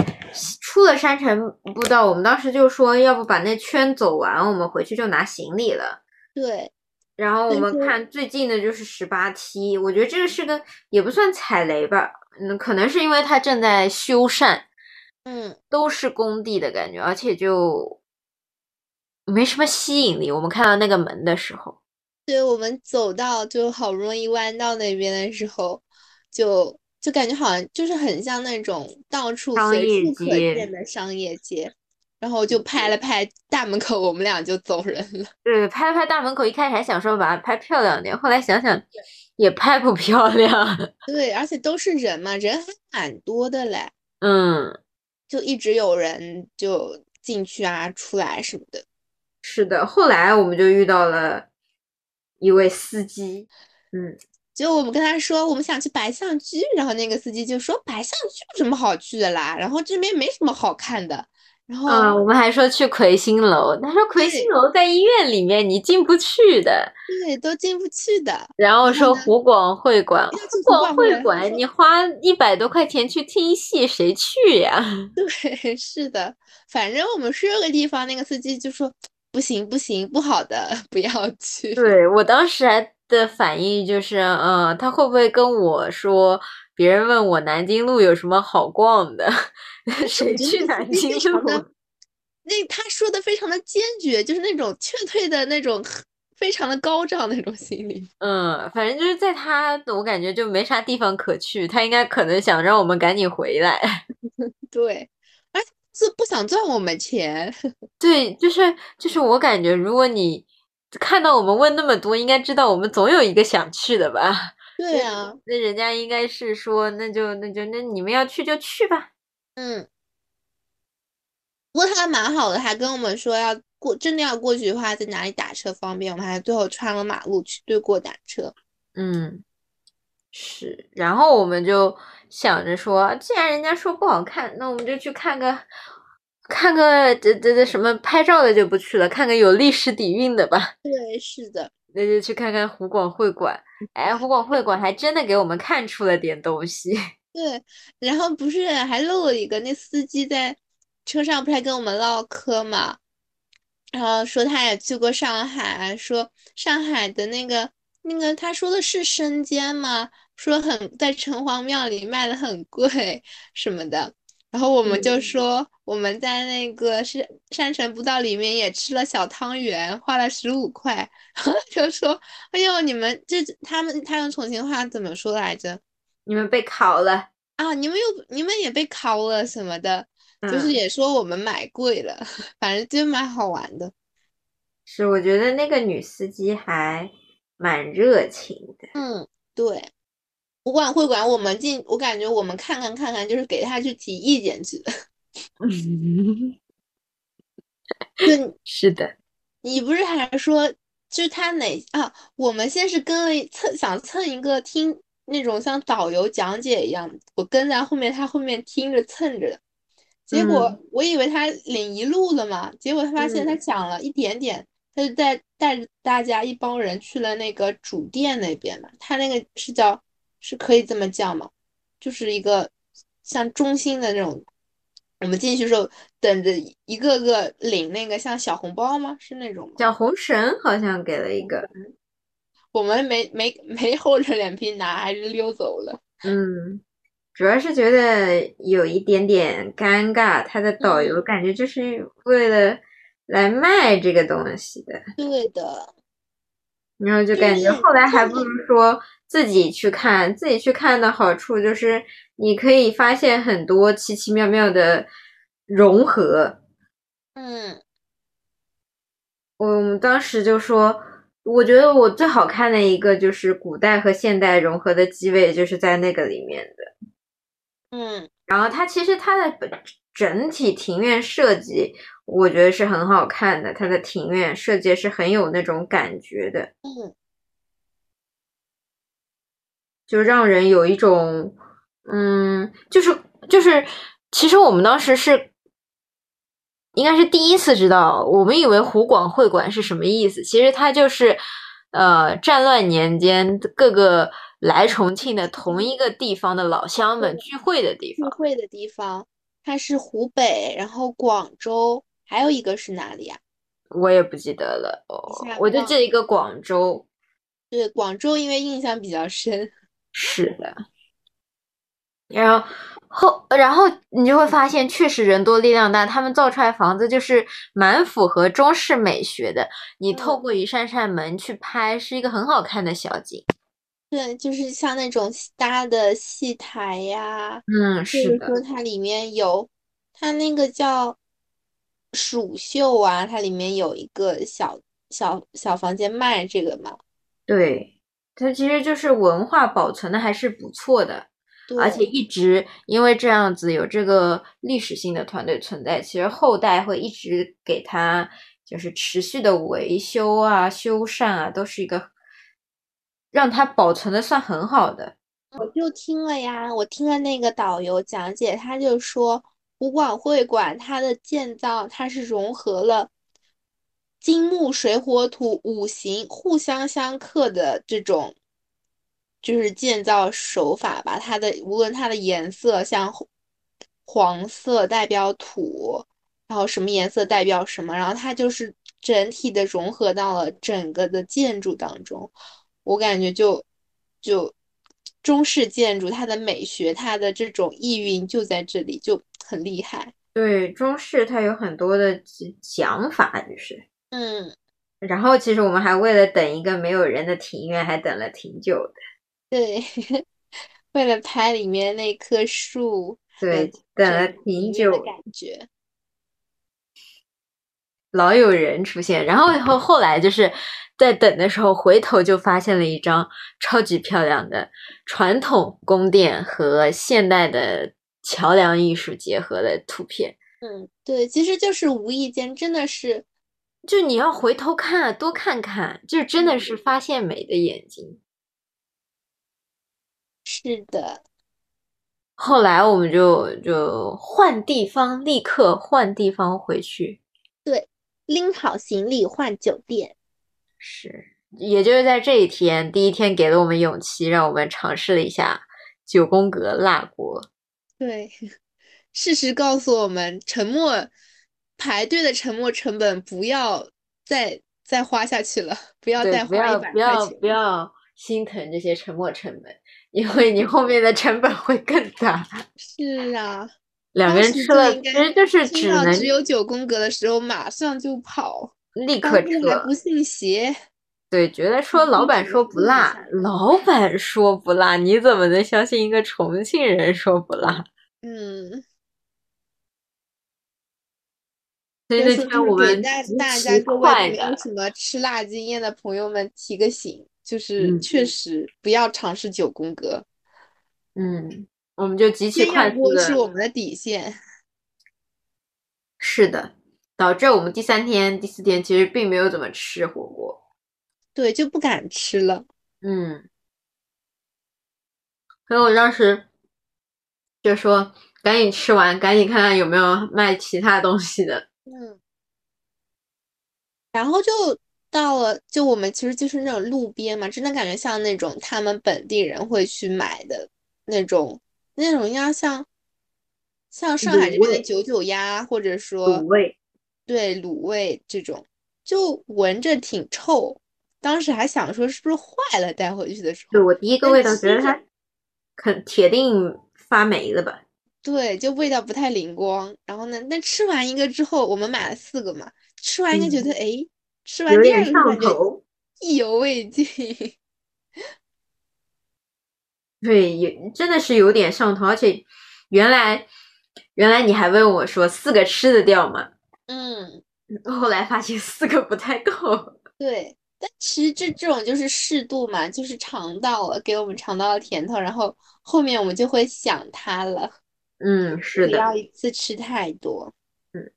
出了山城步道，我们当时就说，要不把那圈走完，我们回去就拿行李了。对。然后我们看最近的就是十八梯，我觉得这个是个也不算踩雷吧，嗯，可能是因为它正在修缮，嗯，都是工地的感觉，而且就没什么吸引力。我们看到那个门的时候，对我们走到就好不容易弯到那边的时候，就。就感觉好像就是很像那种到处随处可见的商业街，然后就拍了拍大门口，我们俩就走人了。对，拍了拍大门口，一开始还想说把它拍漂亮点，后来想想也拍不漂亮。对，而且都是人嘛，人还蛮多的嘞。嗯，就一直有人就进去啊、出来什么的。是的，后来我们就遇到了一位司机，嗯，就我们跟他说我们想去白象居，然后那个司机就说白象居有什么好去的啦，然后这边没什么好看的。然后啊，我们还说去魁星楼，他说魁星楼在医院里面，你进不去的。对，都进不去的。然后说湖广会馆，湖广会馆你花一百多块钱去听戏，谁去呀？对，是的，反正我们说个地方，那个司机就说不行不行，不好的，不要去。对我当时还的反应就是，嗯，他会不会跟我说？别人问我南京路有什么好逛的，谁去南京路？那他说的非常的坚决，就是那种劝退的那种，非常的高涨那种心理。嗯，反正就是在他，我感觉就没啥地方可去，他应该可能想让我们赶紧回来。对，而是不想赚我们钱。对，就是就是我感觉，如果你看到我们问那么多，应该知道我们总有一个想去的吧。对啊，那人家应该是说，那就那就那你们要去就去吧。嗯，不过他蛮好的，还跟我们说要过，真的要过去的话，在哪里打车方便。我们还最后穿了马路去对过打车。嗯，是。然后我们就想着说，既然人家说不好看，那我们就去看个看个这这这什么拍照的就不去了，看个有历史底蕴的吧。对，是的。那就去看看湖广会馆，哎，湖广会馆还真的给我们看出了点东西。对，然后不是还漏了一个，那司机在车上不是还跟我们唠嗑嘛？然后说他也去过上海，说上海的那个那个，他说的是生煎吗？说很在城隍庙里卖的很贵什么的。然后我们就说我们在那个是山城步道里面也吃了小汤圆，花了十五块。就说：“哎呦，你们这他们他用重庆话怎么说来着？你们被烤了啊！你们又你们也被烤了什么的？就是也说我们买贵了，反正就蛮好玩的。是，我觉得那个女司机还蛮热情的。嗯，对。”不管会管我们进，我感觉我们看看看看，就是给他去提意见去的。是的，你不是还说，就是他哪啊？我们先是跟了蹭，想蹭一个听那种像导游讲解一样，我跟在后面，他后面听着蹭着的。结果我以为他领一路了嘛，结果他发现他讲了一点点，他就带带着大家一帮人去了那个主店那边嘛。他那个是叫。是可以这么叫吗？就是一个像中心的那种，我们进去时候等着一个个领那个像小红包吗？是那种吗？小红绳好像给了一个，我们没没没厚着脸皮拿，还是溜走了。嗯，主要是觉得有一点点尴尬，他的导游感觉就是为了来卖这个东西的。对的。然后就感觉后来还不如说。自己去看，自己去看的好处就是你可以发现很多奇奇妙妙的融合。嗯，我们当时就说，我觉得我最好看的一个就是古代和现代融合的机位，就是在那个里面的。嗯，然后它其实它的整体庭院设计，我觉得是很好看的，它的庭院设计是很有那种感觉的。嗯。就让人有一种，嗯，就是就是，其实我们当时是，应该是第一次知道，我们以为湖广会馆是什么意思，其实它就是，呃，战乱年间各个来重庆的同一个地方的老乡们聚会的地方。聚会的地方，它是湖北，然后广州，还有一个是哪里呀？我也不记得了，我就记得一个广州。对，广州因为印象比较深。是的，然后后然后你就会发现，确实人多力量大，他们造出来房子就是蛮符合中式美学的。你透过一扇扇门去拍，是一个很好看的小景。对，就是像那种搭的戏台呀，嗯，是的。说它里面有，它那个叫蜀绣啊，它里面有一个小小小房间卖这个嘛。对，它其实就是文化保存的还是不错的，而且一直因为这样子有这个历史性的团队存在，其实后代会一直给它就是持续的维修啊、修缮啊，都是一个让它保存的算很好的。我就听了呀，我听了那个导游讲解，他就说湖广会馆它的建造，它是融合了金木水火土五行互相相克的这种，就是建造手法吧。它的无论它的颜色，像黄色代表土，然后什么颜色代表什么，然后它就是整体的融合到了整个的建筑当中。我感觉就就中式建筑它的美学，它的这种意蕴就在这里，就很厉害。对，中式它有很多的讲法，就是。嗯，然后其实我们还为了等一个没有人的庭院，还等了挺久的。对，为了拍里面那棵树，对，等了挺久的，感觉。老有人出现。然后后后来就是在等的时候，回头就发现了一张超级漂亮的传统宫殿和现代的桥梁艺术结合的图片。嗯，对，其实就是无意间，真的是，就你要回头看，多看看，就真的是发现美的眼睛。是的，后来我们就就换地方，立刻换地方回去。对拎好行李换酒店。是，也就是在这一天，第一天给了我们勇气，让我们尝试了一下九宫格辣锅。对，事实告诉我们，沉默排队的沉没成本不要再再花下去了，不要，再不要花一百块不要钱。不要心疼这些沉没成本，因为你后面的成本会更大。是啊，两个人吃了，其实就是听只能只有九宫格的时候，马上就跑，立刻撤时还不。信邪。对，觉得说老板说不辣老板说不辣，你怎么能相信一个重庆人说不辣？嗯，所以那天我们给大极大家各位没有什么吃辣经验的朋友们提个醒，就是嗯确实不要尝试九宫格，嗯，我们就极其快速的是我，们的底线。是的，导致我们第三天、第四天其实并没有怎么吃火锅。对，就不敢吃了。嗯，所以我当时就说赶紧吃完，赶紧看看有没有卖其他东西的。嗯，然后就到了，就我们其实就是那种路边嘛，真的感觉像那种他们本地人会去买的那种那种应该，像像上海这边的九九鸭，或者说卤味，对卤味这种，就闻着挺臭。当时还想说是不是坏了，带回去的时候，对我第一个味道觉得它肯铁定发霉了吧？对，就味道不太灵光。然后呢，那吃完一个之后，我们买了四个嘛，吃完一个觉得，哎，吃完第二个就感。意犹未尽。对，也真的是有点上头，而且原来原来你还问我说四个吃得掉吗？嗯，后来发现四个不太够。对。但其实这这种就是适度嘛，就是尝到了，给我们尝到了甜头，然后后面我们就会想它了，嗯，是的，不要一次吃太多。嗯，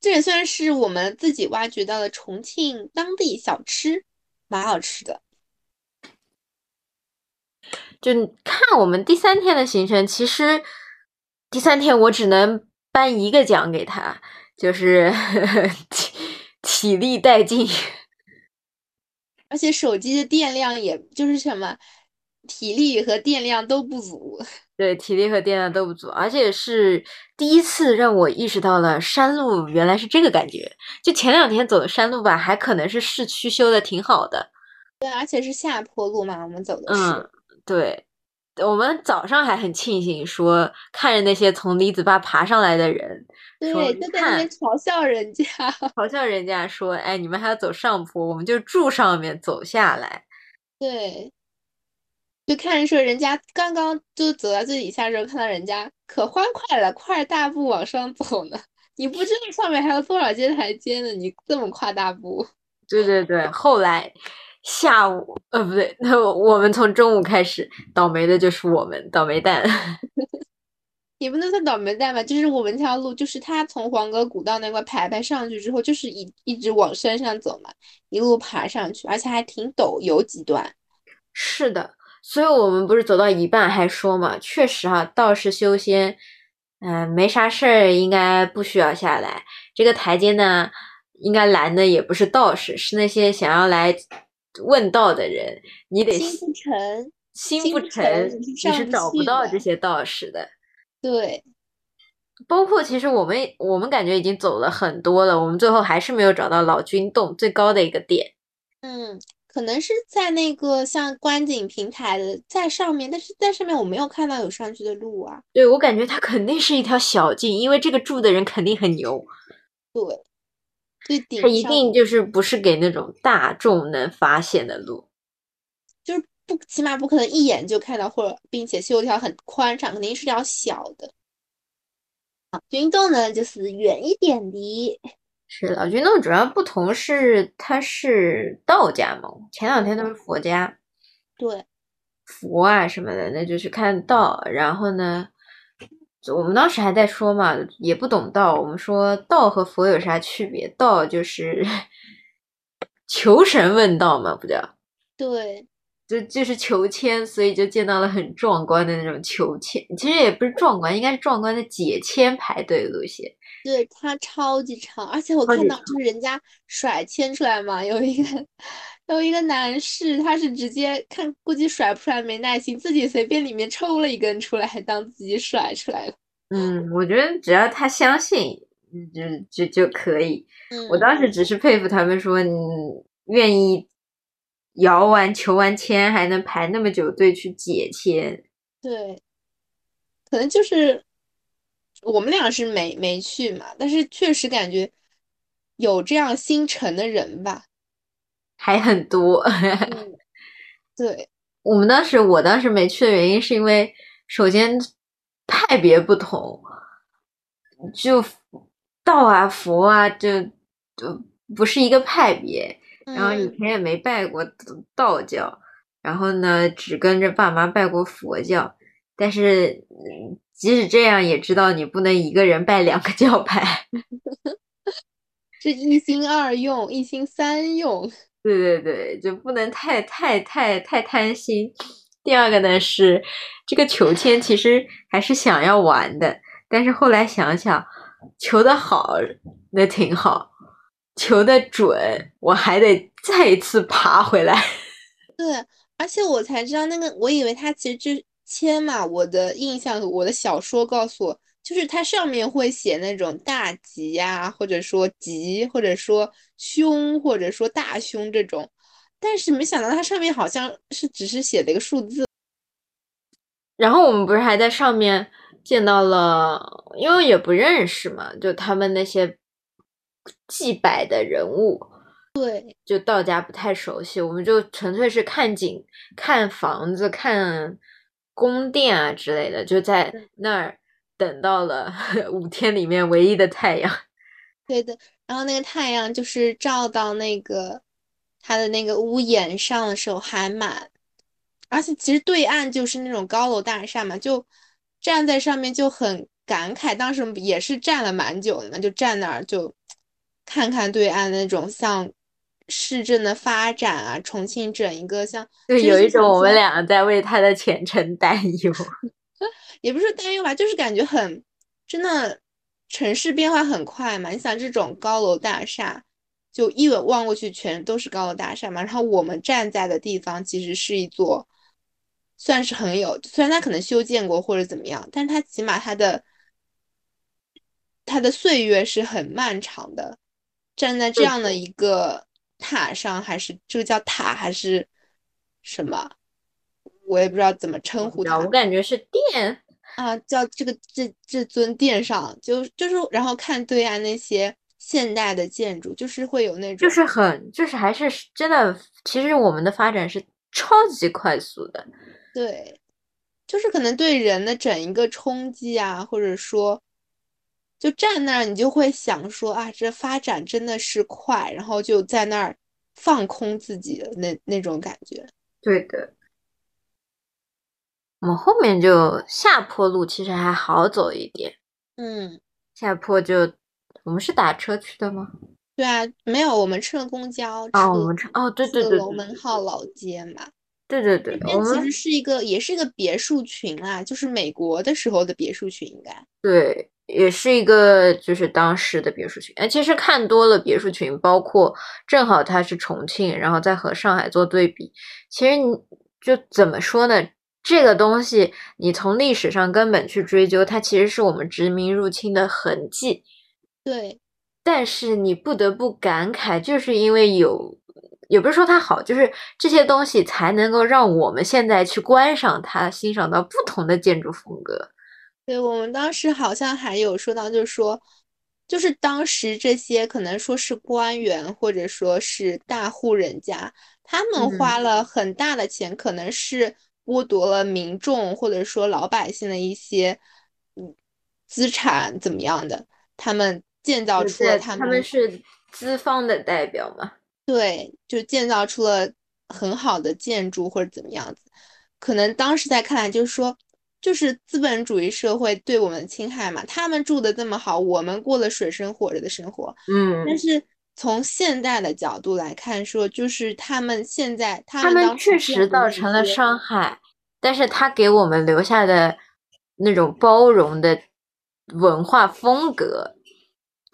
这也算是我们自己挖掘到的重庆当地小吃，蛮好吃的。就看我们第三天的行程，其实第三天我只能颁一个奖给他，就是 体体力殆尽。而且手机的电量也就是什么，体力和电量都不足。对，体力和电量都不足，而且是第一次让我意识到了山路原来是这个感觉。就前两天走的山路吧，还可能是市区修的挺好的，对，而且是下坡路嘛，我们走的是。嗯，对。我们早上还很庆幸，说看着那些从李子坝爬上来的人，对，就在那边，嘲笑人家。嘲笑人家说，哎，你们还要走上坡，我们就住上面走下来。对，就看着说人家刚刚就走到最底下的时候，看到人家可欢快了，跨大步往上走呢。你不知道上面还有多少阶台阶呢？你这么跨大步？对对对，后来下午呃不对，那我们从中午开始，倒霉的就是我们倒霉蛋。也不能算倒霉蛋吧，就是我们这条路，就是他从黄河古道那块排排上去之后，就是一一直往山上走嘛，一路爬上去，而且还挺陡，有几段。是的，所以我们不是走到一半还说嘛，确实哈，道士修仙，嗯，没啥事儿，应该不需要下来。这个台阶呢，应该拦的也不是道士，是那些想要来问道的人。你得心不诚，心不诚，你是找不到这些道士的。对，包括其实我们我们感觉已经走了很多了，我们最后还是没有找到老君洞最高的一个点。嗯，可能是在那个像观景平台的在上面，但是在上面我没有看到有上去的路啊。对，我感觉它肯定是一条小径，因为这个住的人肯定很牛。对，最顶它一定就是不是给那种大众能发现的路。就是不，起码不可能一眼就看到，或者并且修一条很宽敞，肯定是条小的。老君洞呢，就是远一点的。是老君洞主要不同是它是道家嘛，前两天都是佛家。对，佛啊什么的，那就去看道。然后呢，我们当时还在说嘛，也不懂道。我们说道和佛有啥区别？道就是 求神问道嘛，不叫？对。就就是求签，所以就见到了很壮观的那种求签。其实也不是壮观，应该是壮观的解签排队路线。对，它超级长，而且我看到就是人家甩签出来嘛，有一个有一个男士，他是直接看估计甩不出来，没耐心，自己随便里面抽了一根出来，当自己甩出来了。嗯，我觉得只要他相信，就就就可以。我当时只是佩服他们说，你愿意。摇完求完签还能排那么久队去解签，对，可能就是我们俩是没没去嘛，但是确实感觉有这样心诚的人吧，还很多。对，我们当时我当时没去的原因是因为首先派别不同，就道啊佛啊就就不是一个派别。然后以前也没拜过道教，然后呢，只跟着爸妈拜过佛教。但是即使这样，也知道你不能一个人拜两个教派，是一心二用，一心三用。对对对，就不能太太太太贪心。第二个呢是这个求签，其实还是想要玩的，但是后来想想，求的好那挺好。求的准，我还得再一次爬回来。对，而且我才知道那个，我以为他其实就签嘛。我的印象，我的小说告诉我，就是它上面会写那种大吉呀，或者说吉，或者说凶，或者说大凶这种。但是没想到它上面好像是只是写了一个数字。然后我们不是还在上面见到了，因为也不认识嘛，就他们那些。祭拜的人物，对，就道家不太熟悉，我们就纯粹是看景、看房子、看宫殿啊之类的，就在那儿等到了 五天里面唯一的太阳。对的，然后那个太阳就是照到那个他的那个屋檐上的时候还蛮，而且其实对岸就是那种高楼大厦嘛，就站在上面就很感慨，当时也是站了蛮久的嘛，就站那儿就。看看对岸那种像市政的发展啊，重庆整一个像，就有一种我们俩在为他的前程担忧，也不是担忧吧，就是感觉很真的，城市变化很快嘛。你想这种高楼大厦，就一眼望过去全都是高楼大厦嘛。然后我们站在的地方其实是一座，算是很有，虽然它可能修建过或者怎么样，但是它起码它的它的岁月是很漫长的。站在这样的一个塔上，还是这个叫塔还是什么？我也不知道怎么称呼它。我感觉是殿啊，叫这个这这尊殿上，就就是，然后看对岸那些现代的建筑，就是会有那种，就是很，就是还是真的。其实我们的发展是超级快速的，对，就是可能对人的整一个冲击啊，或者说。就站那儿，你就会想说啊，这发展真的是快，然后就在那儿放空自己的那那种感觉。对的。我们后面就下坡路，其实还好走一点。嗯，下坡就我们是打车去的吗？对啊，没有，我们乘公交哦，我们乘哦，对对对，龙门号老街嘛。对对对，我们其实是一个，也是一个别墅群啊，就是美国的时候的别墅群，应该对，也是一个就是当时的别墅群。哎，其实看多了别墅群，包括正好它是重庆，然后再和上海做对比，其实你就怎么说呢？这个东西你从历史上根本去追究，它其实是我们殖民入侵的痕迹。对，但是你不得不感慨，就是因为有。也不是说它好，就是这些东西才能够让我们现在去观赏它，欣赏到不同的建筑风格。对我们当时好像还有说到，就是说，就是当时这些可能说是官员或者说是大户人家，他们花了很大的钱，可能是剥夺了民众或者说老百姓的一些嗯资产怎么样的，他们建造出了他们是资方的代表嘛。对，就建造出了很好的建筑或者怎么样子，可能当时在看来就是说，就是资本主义社会对我们侵害嘛。他们住的这么好，我们过了水深火热的生活，嗯。但是从现代的角度来看，说就是他们现在他们确实造成了伤害，但是他给我们留下的那种包容的文化风格，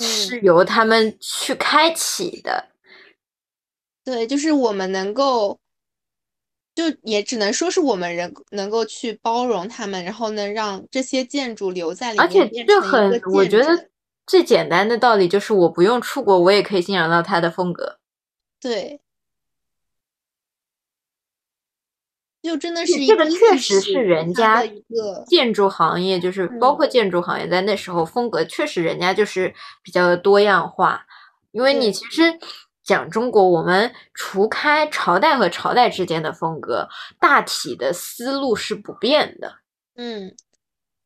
是由他们去开启的。对，就是我们能够，就也只能说是我们人能够去包容他们，然后呢，让这些建筑留在里面。而且这很，我觉得最简单的道理就是，我不用出国，我也可以欣赏到它的风格。对，就真的是这个确实是人家一个建筑行业，就是包括建筑行业在那时候风格确实人家就是比较的多样化，因为你其实。讲中国，我们除开朝代和朝代之间的风格，大体的思路是不变的。嗯，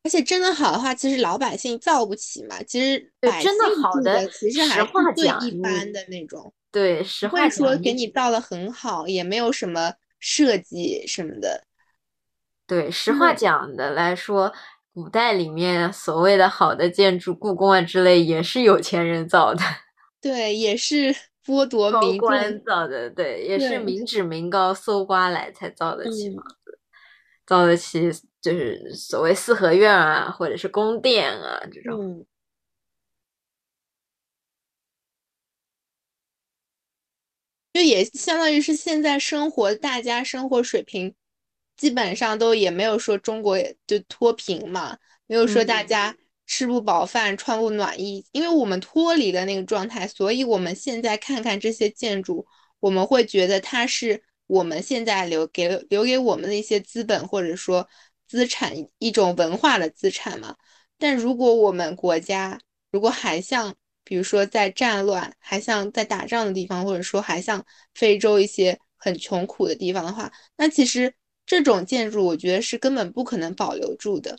而且真的好的话，其实老百姓造不起嘛。其实真的好的，其实还是最一般的那种。对，实话讲，说给你造的很好，也没有什么设计什么的。对，实话讲的来说，古代里面所谓的好的建筑，故宫啊之类，也是有钱人造的。对，也是。剥夺民官造的，对，也是民脂民膏搜刮来才造得起房子，造得起就是所谓四合院啊，或者是宫殿啊这种，就也相当于是现在生活，大家生活水平基本上都也没有说中国就脱贫嘛，没有说大家。吃不饱饭，穿不暖衣，因为我们脱离了那个状态，所以我们现在看看这些建筑，我们会觉得它是我们现在留给留给我们的一些资本或者说资产，一种文化的资产嘛。但如果我们国家如果还像，比如说在战乱，还像在打仗的地方，或者说还像非洲一些很穷苦的地方的话，那其实这种建筑，我觉得是根本不可能保留住的。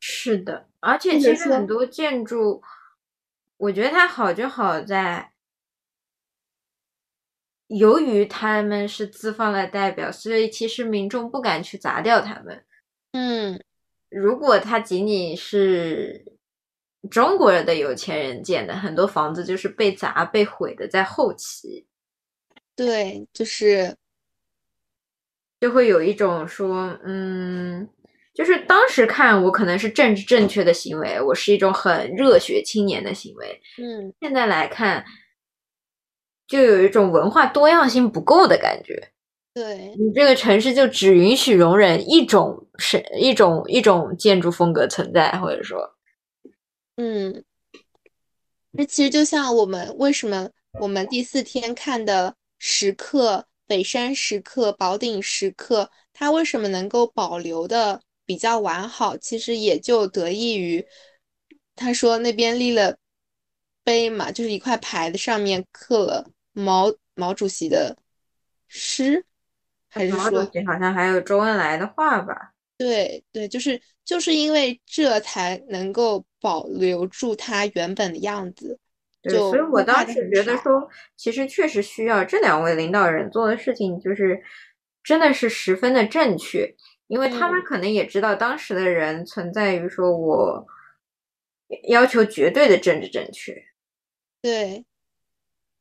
是的，而且其实很多建筑，我觉得它好就好在，由于他们是资方的代表，所以其实民众不敢去砸掉他们。嗯，如果它仅仅是中国人的有钱人建的，很多房子就是被砸被毁的，在后期。对，就是就会有一种说，嗯。就是当时看我可能是政治正确的行为，我是一种很热血青年的行为。嗯，现在来看，就有一种文化多样性不够的感觉。对你这个城市就只允许容忍一种是一种一种建筑风格存在，或者说，嗯，那其实就像我们为什么我们第四天看的石刻北山石刻、宝鼎石刻，它为什么能够保留的？比较完好，其实也就得益于他说那边立了碑嘛，就是一块牌子上面刻了毛毛主席的诗，还是说好像还有周恩来的话吧？对对，就是就是因为这才能够保留住它原本的样子。对，就所以我当时觉得说，其实确实需要这两位领导人做的事情，就是真的是十分的正确，因为他们嗯可能也知道当时的人存在于说我要求绝对的政治正确，对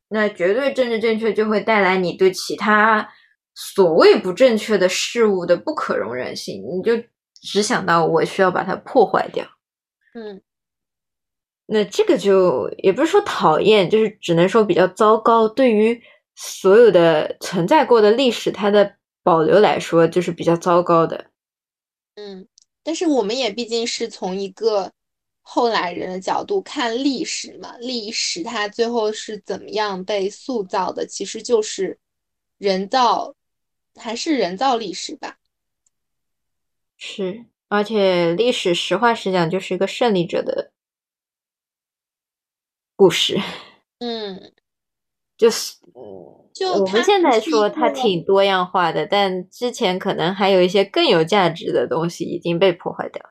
那绝对政治正确就会带来你对其他所谓不正确的事物的不可容忍性，你就只想到我需要把它破坏掉。嗯那这个就也不是说讨厌，就是只能说比较糟糕。对于所有的存在过的历史，它的保留来说，就是比较糟糕的。嗯，但是我们也毕竟是从一个后来人的角度看历史嘛，历史它最后是怎么样被塑造的，其实就是人造，还是人造历史吧。是，而且历史实话实讲，就是一个胜利者的故事。嗯，就是，嗯，就我们现在说它挺多样化的，但之前可能还有一些更有价值的东西已经被破坏掉。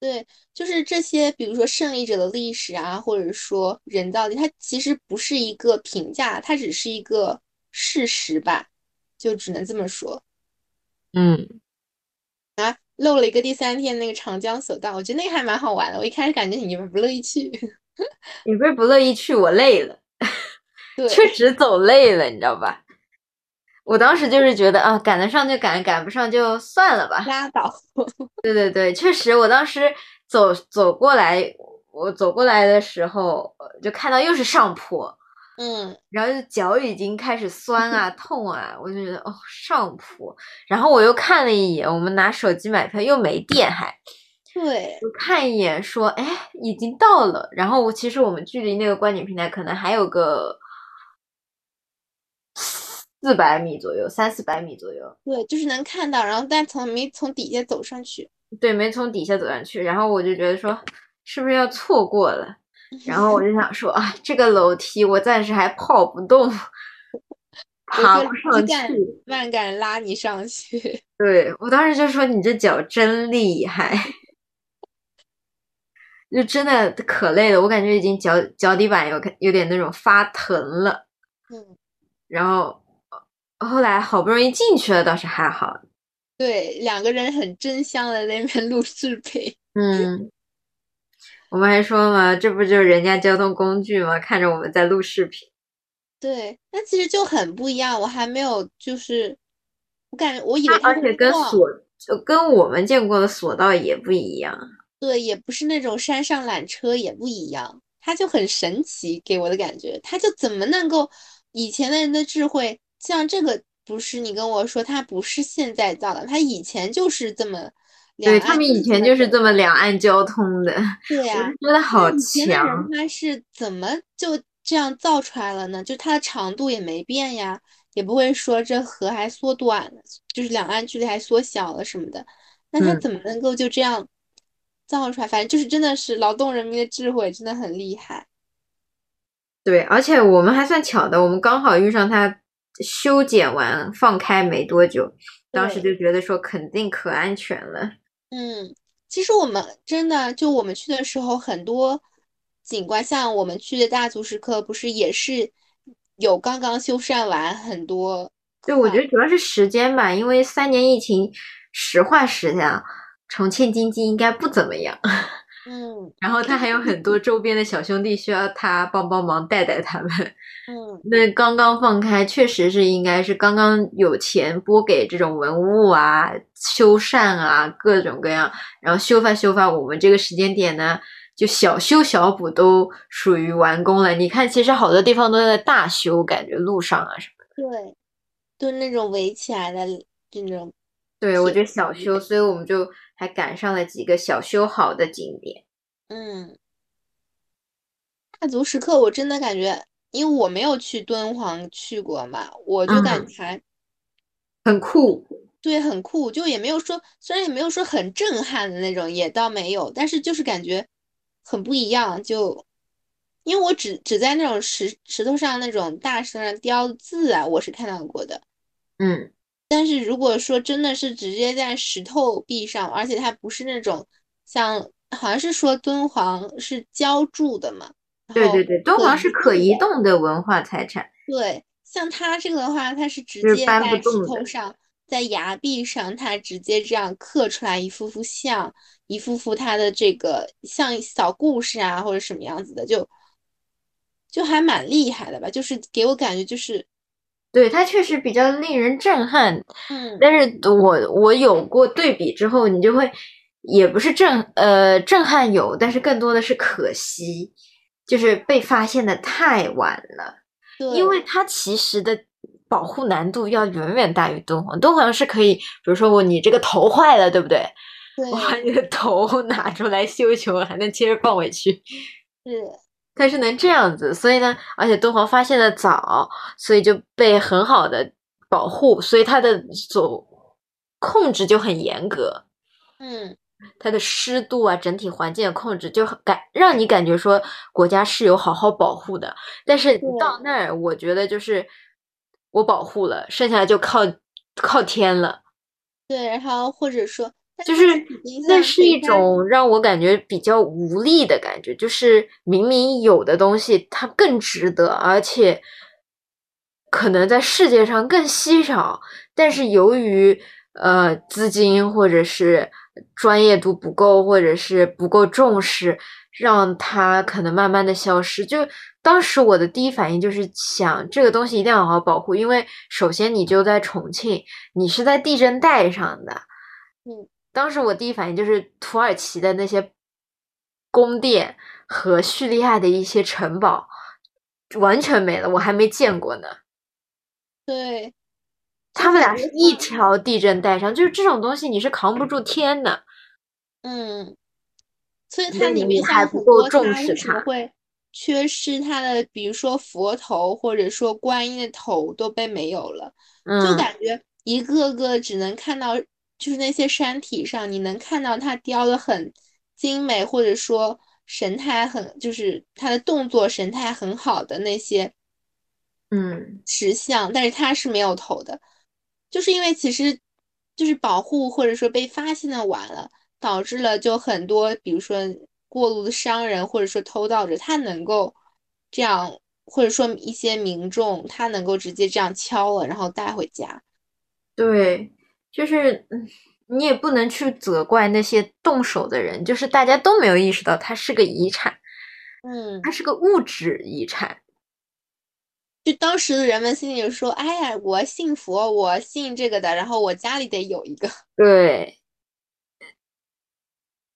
对，就是这些，比如说胜利者的历史啊，或者说人造的，它其实不是一个评价，它只是一个事实吧，就只能这么说。嗯，啊，漏了一个第三天那个长江索道，我觉得那个还蛮好玩的。我一开始感觉你们不乐意去，你不是不乐意去，我累了。对，确实走累了，你知道吧？我当时就是觉得啊，赶得上就赶，赶不上就算了吧。拉倒。对对对，确实，我当时走走过来，我走过来的时候，呃就看到又是上坡，嗯然后就脚已经开始酸啊、痛啊，我就觉得哦，上坡。然后我又看了一眼，我们拿手机买票又没电还，对，我看一眼说，哎，已经到了。然后我其实我们距离那个观景平台可能还有个四百米左右，三四百米左右。对，就是能看到，然后但从没从底下走上去。对，没从底下走上去。然后我就觉得说，是不是要错过了？然后我就想说，啊，这个楼梯我暂时还跑不动，爬不上去。万敢拉你上去。对，我当时就说你这脚真厉害，就真的可累了，我感觉已经脚脚底板有有点那种发疼了。嗯，然后呃后来好不容易进去了，倒是还好。对，两个人很真香的在那边录视频。嗯，我们还说嘛，这不就是人家交通工具吗？看着我们在录视频。对，那其实就很不一样。我还没有，就是我感觉我以为它而且跟索就跟我们见过的索道也不一样。对，也不是那种山上缆车，也不一样，它就很神奇，给我的感觉，它就怎么能够以前的人的智慧，像这个不是你跟我说，它不是现在造的，它以前就是这么两对他们以前就是这么两岸交通的，对 呀、就觉得好强。人他是怎么就这样造出来了呢？就它的长度也没变呀，也不会说这河还缩短了，就是两岸距离还缩小了什么的。那它嗯怎么能够就这样造出来？反正就是真的是劳动人民的智慧，真的很厉害。对，而且我们还算巧的，我们刚好遇上它修剪完放开没多久，当时就觉得说肯定可安全了。嗯，其实我们真的就我们去的时候，很多景观，像我们去的大足石刻，不是也是有刚刚修缮完很多对，我觉得主要是时间吧，因为三年疫情，实话实讲，重庆经济应该不怎么样。嗯然后他还有很多周边的小兄弟需要他帮帮忙带带他们。嗯那刚刚放开，确实是应该是刚刚有钱拨给这种文物啊、修缮啊各种各样，然后修发修发。我们这个时间点呢，就小修小补都属于完工了。你看，其实好多地方都在大修，感觉路上啊什么。对，就那种围起来的这种，对，我觉得小修，所以我们就还赶上了几个小修好的景点。嗯，大足石刻我真的感觉，因为我没有去敦煌去过嘛，我就感嗯觉还很酷，对，很酷，就也没有说，虽然也没有说很震撼的那种，也倒没有，但是就是感觉很不一样。就因为我只只在那种石石头上那种大石头上雕字啊，我是看到过的，嗯，但是如果说真的是直接在石头壁上，而且它不是那种像好像是说敦煌是浇筑的嘛，对对对，敦煌是可移动的文化财产。对，像它这个的话，它是直接在石头上，在崖壁上，它直接这样刻出来一幅幅像，一幅幅它的这个像小故事啊，或者什么样子的，就就还蛮厉害的吧，就是给我感觉就是。对它确实比较令人震撼，嗯，但是我我有过对比之后，你就会也不是震呃震撼有，但是更多的是可惜，就是被发现的太晚了，因为它其实的保护难度要远远大于敦煌，敦煌是可以，比如说我你这个头坏了，对不对？我把你的头 拿出来修修，还能接着放回去，是。它是能这样子，所以呢，而且敦煌发现的早，所以就被很好的保护，所以它的所控制就很严格。嗯，它的湿度啊，整体环境的控制就很感让你感觉说国家是有好好保护的。但是到那儿，我觉得就是我保护了，剩下来就靠靠天了。对，然后或者说。就是那是一种让我感觉比较无力的感觉，就是明明有的东西它更值得，而且可能在世界上更稀少，但是由于呃资金或者是专业度不够，或者是不够重视，让它可能慢慢的消失。就当时我的第一反应就是想，这个东西一定要好好保护，因为首先你就在重庆，你是在地震带上的，嗯。当时我第一反应就是土耳其的那些宫殿和叙利亚的一些城堡完全没了，我还没见过呢。对，他们俩是一条地震带上，就是这种东西你是扛不住天的。嗯，所以它里面还不够重视它，会缺失它的，比如说佛头或者说观音的头都被没有了，就感觉一个个只能看到。就是那些山体上，你能看到它雕的很精美，或者说神态很，就是它的动作神态很好的那些，嗯，石像，但是它是没有头的，就是因为其实就是保护或者说被发现的晚了，导致了就很多，比如说过路的商人或者说偷盗者，他能够这样，或者说一些民众，他能够直接这样敲了，然后带回家，对。就是，你也不能去责怪那些动手的人，就是大家都没有意识到它是个遗产，嗯，它是个物质遗产。就当时的人们心里就说：“哎呀，我信佛，我信这个的，然后我家里得有一个。”对，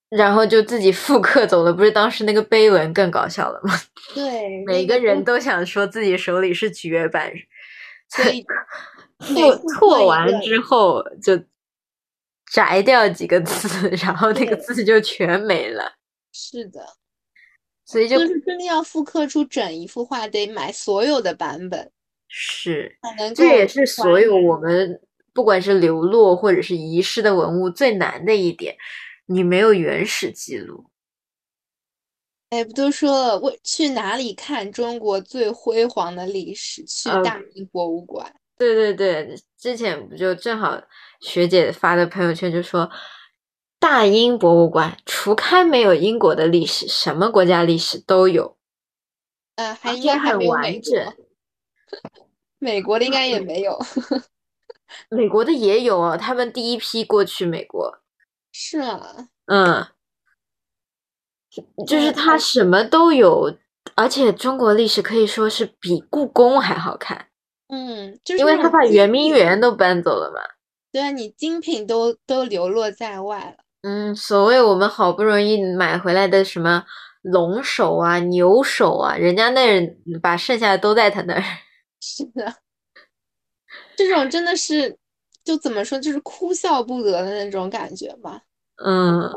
然后就自己复刻走了。不是当时那个碑文更搞笑了吗？对，每个人都想说自己手里是绝版，所以。错错完之后就摘掉几个字，然后那个字就全没了。是的，所以就是真的要复刻出整一幅画，得买所有的版本。是，这也是所有我们不管是流落或者是遗失的文物最难的一点，你没有原始记录。哎，不都说了，我去哪里看中国最辉煌的历史？去大明博物馆。对对对，之前不就正好学姐发的朋友圈就说，大英博物馆除开没有英国的历史，什么国家历史都有，呃，还应该很完整。美国的应该也没有，美国的也有哦，他们第一批过去美国。是啊，嗯，就是他什么都有，而且中国历史可以说是比故宫还好看。嗯，就是因为他把圆明园都搬走了嘛。对啊，你精品都都流落在外了。嗯，所谓我们好不容易买回来的什么龙首啊、牛首啊，人家那人把剩下的都在他那儿。是的，这种真的是，就怎么说，就是哭笑不得的那种感觉吧。嗯，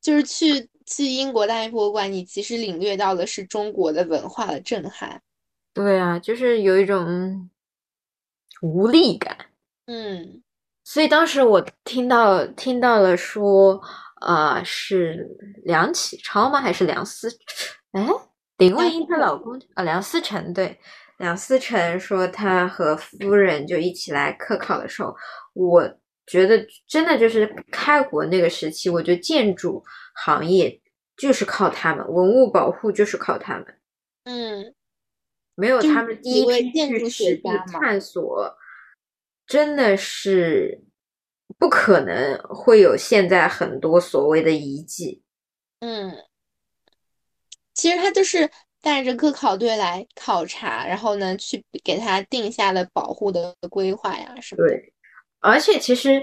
就是去去英国大英博物馆，你其实领略到的是中国的文化的震撼。对啊，就是有一种无力感，嗯，所以当时我听到听到了说，啊，是梁启超吗？还是梁思？哎，林徽因她老公啊，梁思成对，梁思成说他和夫人就一起来科考的时候，我觉得真的就是开国那个时期，我觉得建筑行业就是靠他们，文物保护就是靠他们。嗯，没有他们第几一批建筑实地学家探索，真的是不可能会有现在很多所谓的遗迹。嗯，其实他就是带着科考队来考察，然后呢，去给他定下了保护的规划呀什么的。对，而且其实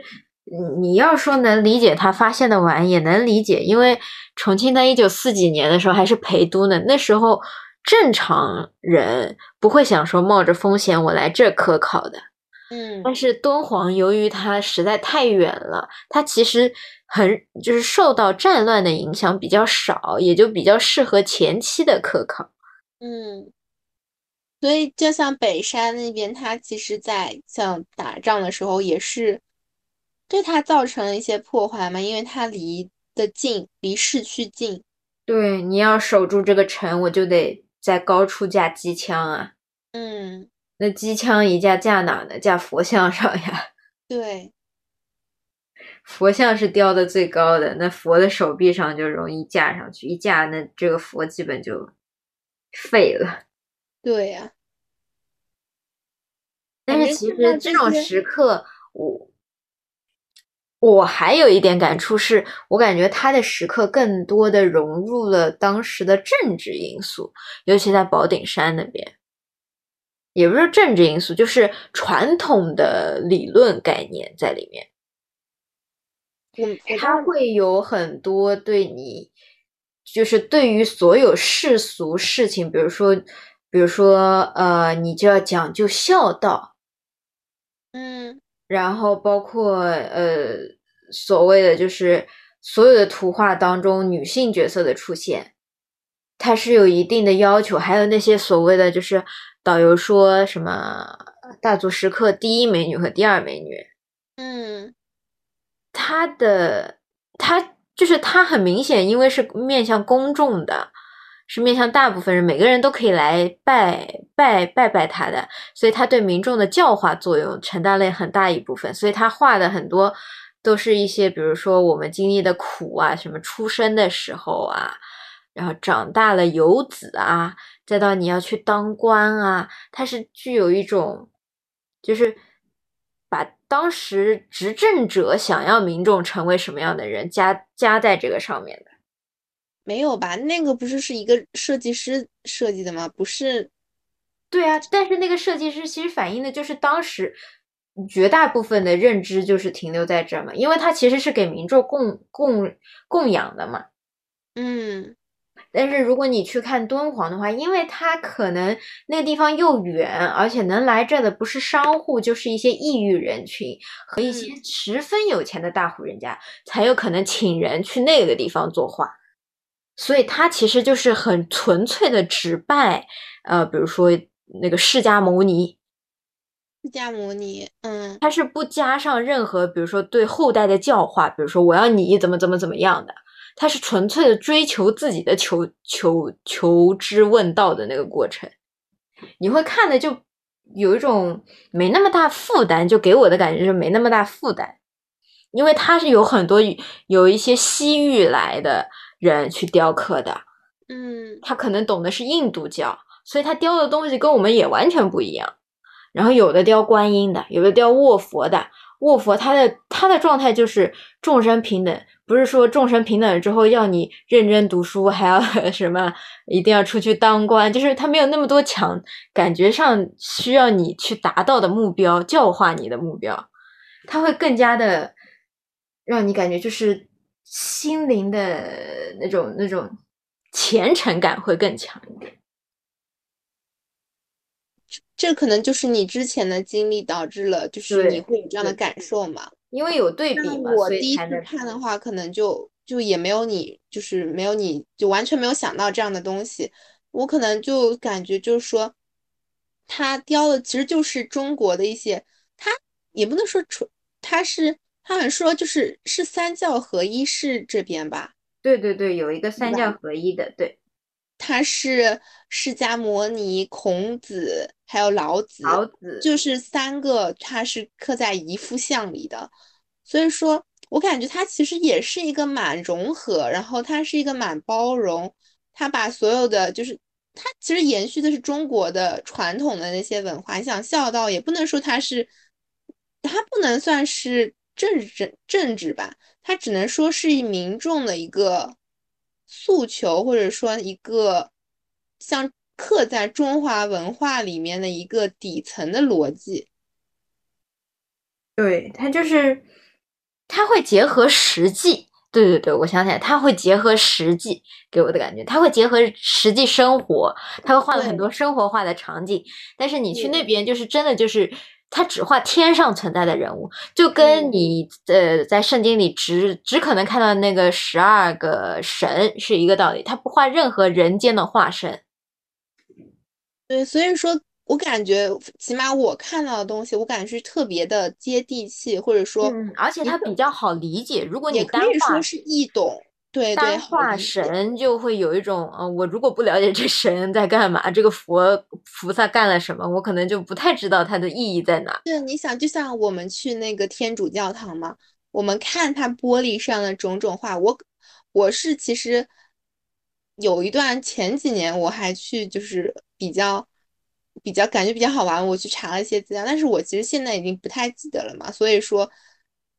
嗯你要说能理解他发现的晚，也能理解，因为重庆在一九四几年的时候还是陪都呢，那时候正常人不会想说冒着风险我来这科考的。嗯但是敦煌由于它实在太远了，它其实很就是受到战乱的影响比较少，也就比较适合前期的科考。嗯，所以就像北山那边，它其实在像打仗的时候也是对它造成了一些破坏嘛，因为它离得近，离市区近。对，你要守住这个城，我就得在高处架机枪啊。嗯，那机枪一架架哪呢？架佛像上呀。对，佛像是雕的最高的，那佛的手臂上就容易架上去，一架那这个佛基本就废了。对呀、但是其实这种时刻，我我还有一点感触是，我感觉他的时刻更多的融入了当时的政治因素，尤其在宝顶山那边，也不是政治因素，就是传统的理论概念在里面。我我它会有很多对你，就是对于所有世俗事情，比如说，比如说，呃，你就要讲究孝道，嗯然后包括呃所谓的就是所有的图画当中女性角色的出现，它是有一定的要求，还有那些所谓的就是导游说什么大足石刻第一美女和第二美女，嗯。它的它就是它很明显，因为是面向公众的，是面向大部分人，每个人都可以来拜拜拜拜他的，所以他对民众的教化作用承担了很大一部分。所以他画的很多都是一些，比如说我们经历的苦啊，什么出生的时候啊，然后长大了游子啊，再到你要去当官啊，他是具有一种就是。把当时执政者想要民众成为什么样的人加加在这个上面的。没有吧？那个不是是一个设计师设计的吗？不是，对啊，但是那个设计师其实反映的就是当时绝大部分的认知就是停留在这儿嘛，因为他其实是给民众供供供养的嘛。嗯但是如果你去看敦煌的话，因为它可能那个地方又远，而且能来这的不是商户，就是一些异域人群和一些十分有钱的大户人家，才有可能请人去那个地方作画。所以他其实就是很纯粹的只拜，呃，比如说那个释迦牟尼，释迦牟尼，嗯。他是不加上任何，比如说对后代的教化，比如说我要你怎么怎么怎么样的，他是纯粹的追求自己的求求求知问道的那个过程。你会看的就有一种没那么大负担，就给我的感觉就是没那么大负担，因为他是有很多有一些西域来的人去雕刻的，嗯他可能懂的是印度教，所以他雕的东西跟我们也完全不一样。然后有的雕观音的，有的雕卧佛的。卧佛他的他的状态就是众生平等，不是说众生平等之后要你认真读书，还要 什么一定要出去当官，就是他没有那么多强，感觉上需要你去达到的目标，教化你的目标，他会更加的让你感觉就是心灵的那种那种虔诚感会更强一点。这可能就是你之前的经历导致了，就是你会有这样的感受嘛。因为有对比嘛，所我第一次看的话，可能就就也没有你，就是没有你就完全没有想到这样的东西。我可能就感觉就是说，他雕的其实就是中国的一些，他也不能说纯，他是他们说就是是三教合一是这边吧。对对对，有一个三教合一的，对他是释迦摩尼、孔子还有老子，老子就是三个，他是刻在一幅像里的。所以说我感觉他其实也是一个蛮融合，然后他是一个蛮包容，他把所有的就是它其实延续的是中国的传统的那些文化。你想孝道也不能说它是，它不能算是政治政治吧，它只能说是民众的一个。诉求，或者说一个像刻在中华文化里面的一个底层的逻辑。对，它就是它会结合实际。对对对，我想起来，它会结合实际给我的感觉，它会结合实际生活，它会画了很多生活化的场景。但是你去那边，就是真的就是。他只画天上存在的人物，就跟你呃在圣经里只只可能看到那个十二个神是一个道理。他不画任何人间的化身。对，所以说我感觉，起码我看到的东西，我感觉是特别的接地气，或者说，而且它比较好理解。如果你可以说是易懂。对对画神就会有一种，呃，我如果不了解这神在干嘛，这个佛菩萨干了什么，我可能就不太知道它的意义在哪。对，你想，就像我们去那个天主教堂嘛，我们看它玻璃上的种种画，我我是其实有一段前几年我还去，就是比较比较感觉比较好玩，我去查了一些资料，但是我其实现在已经不太记得了嘛，所以说。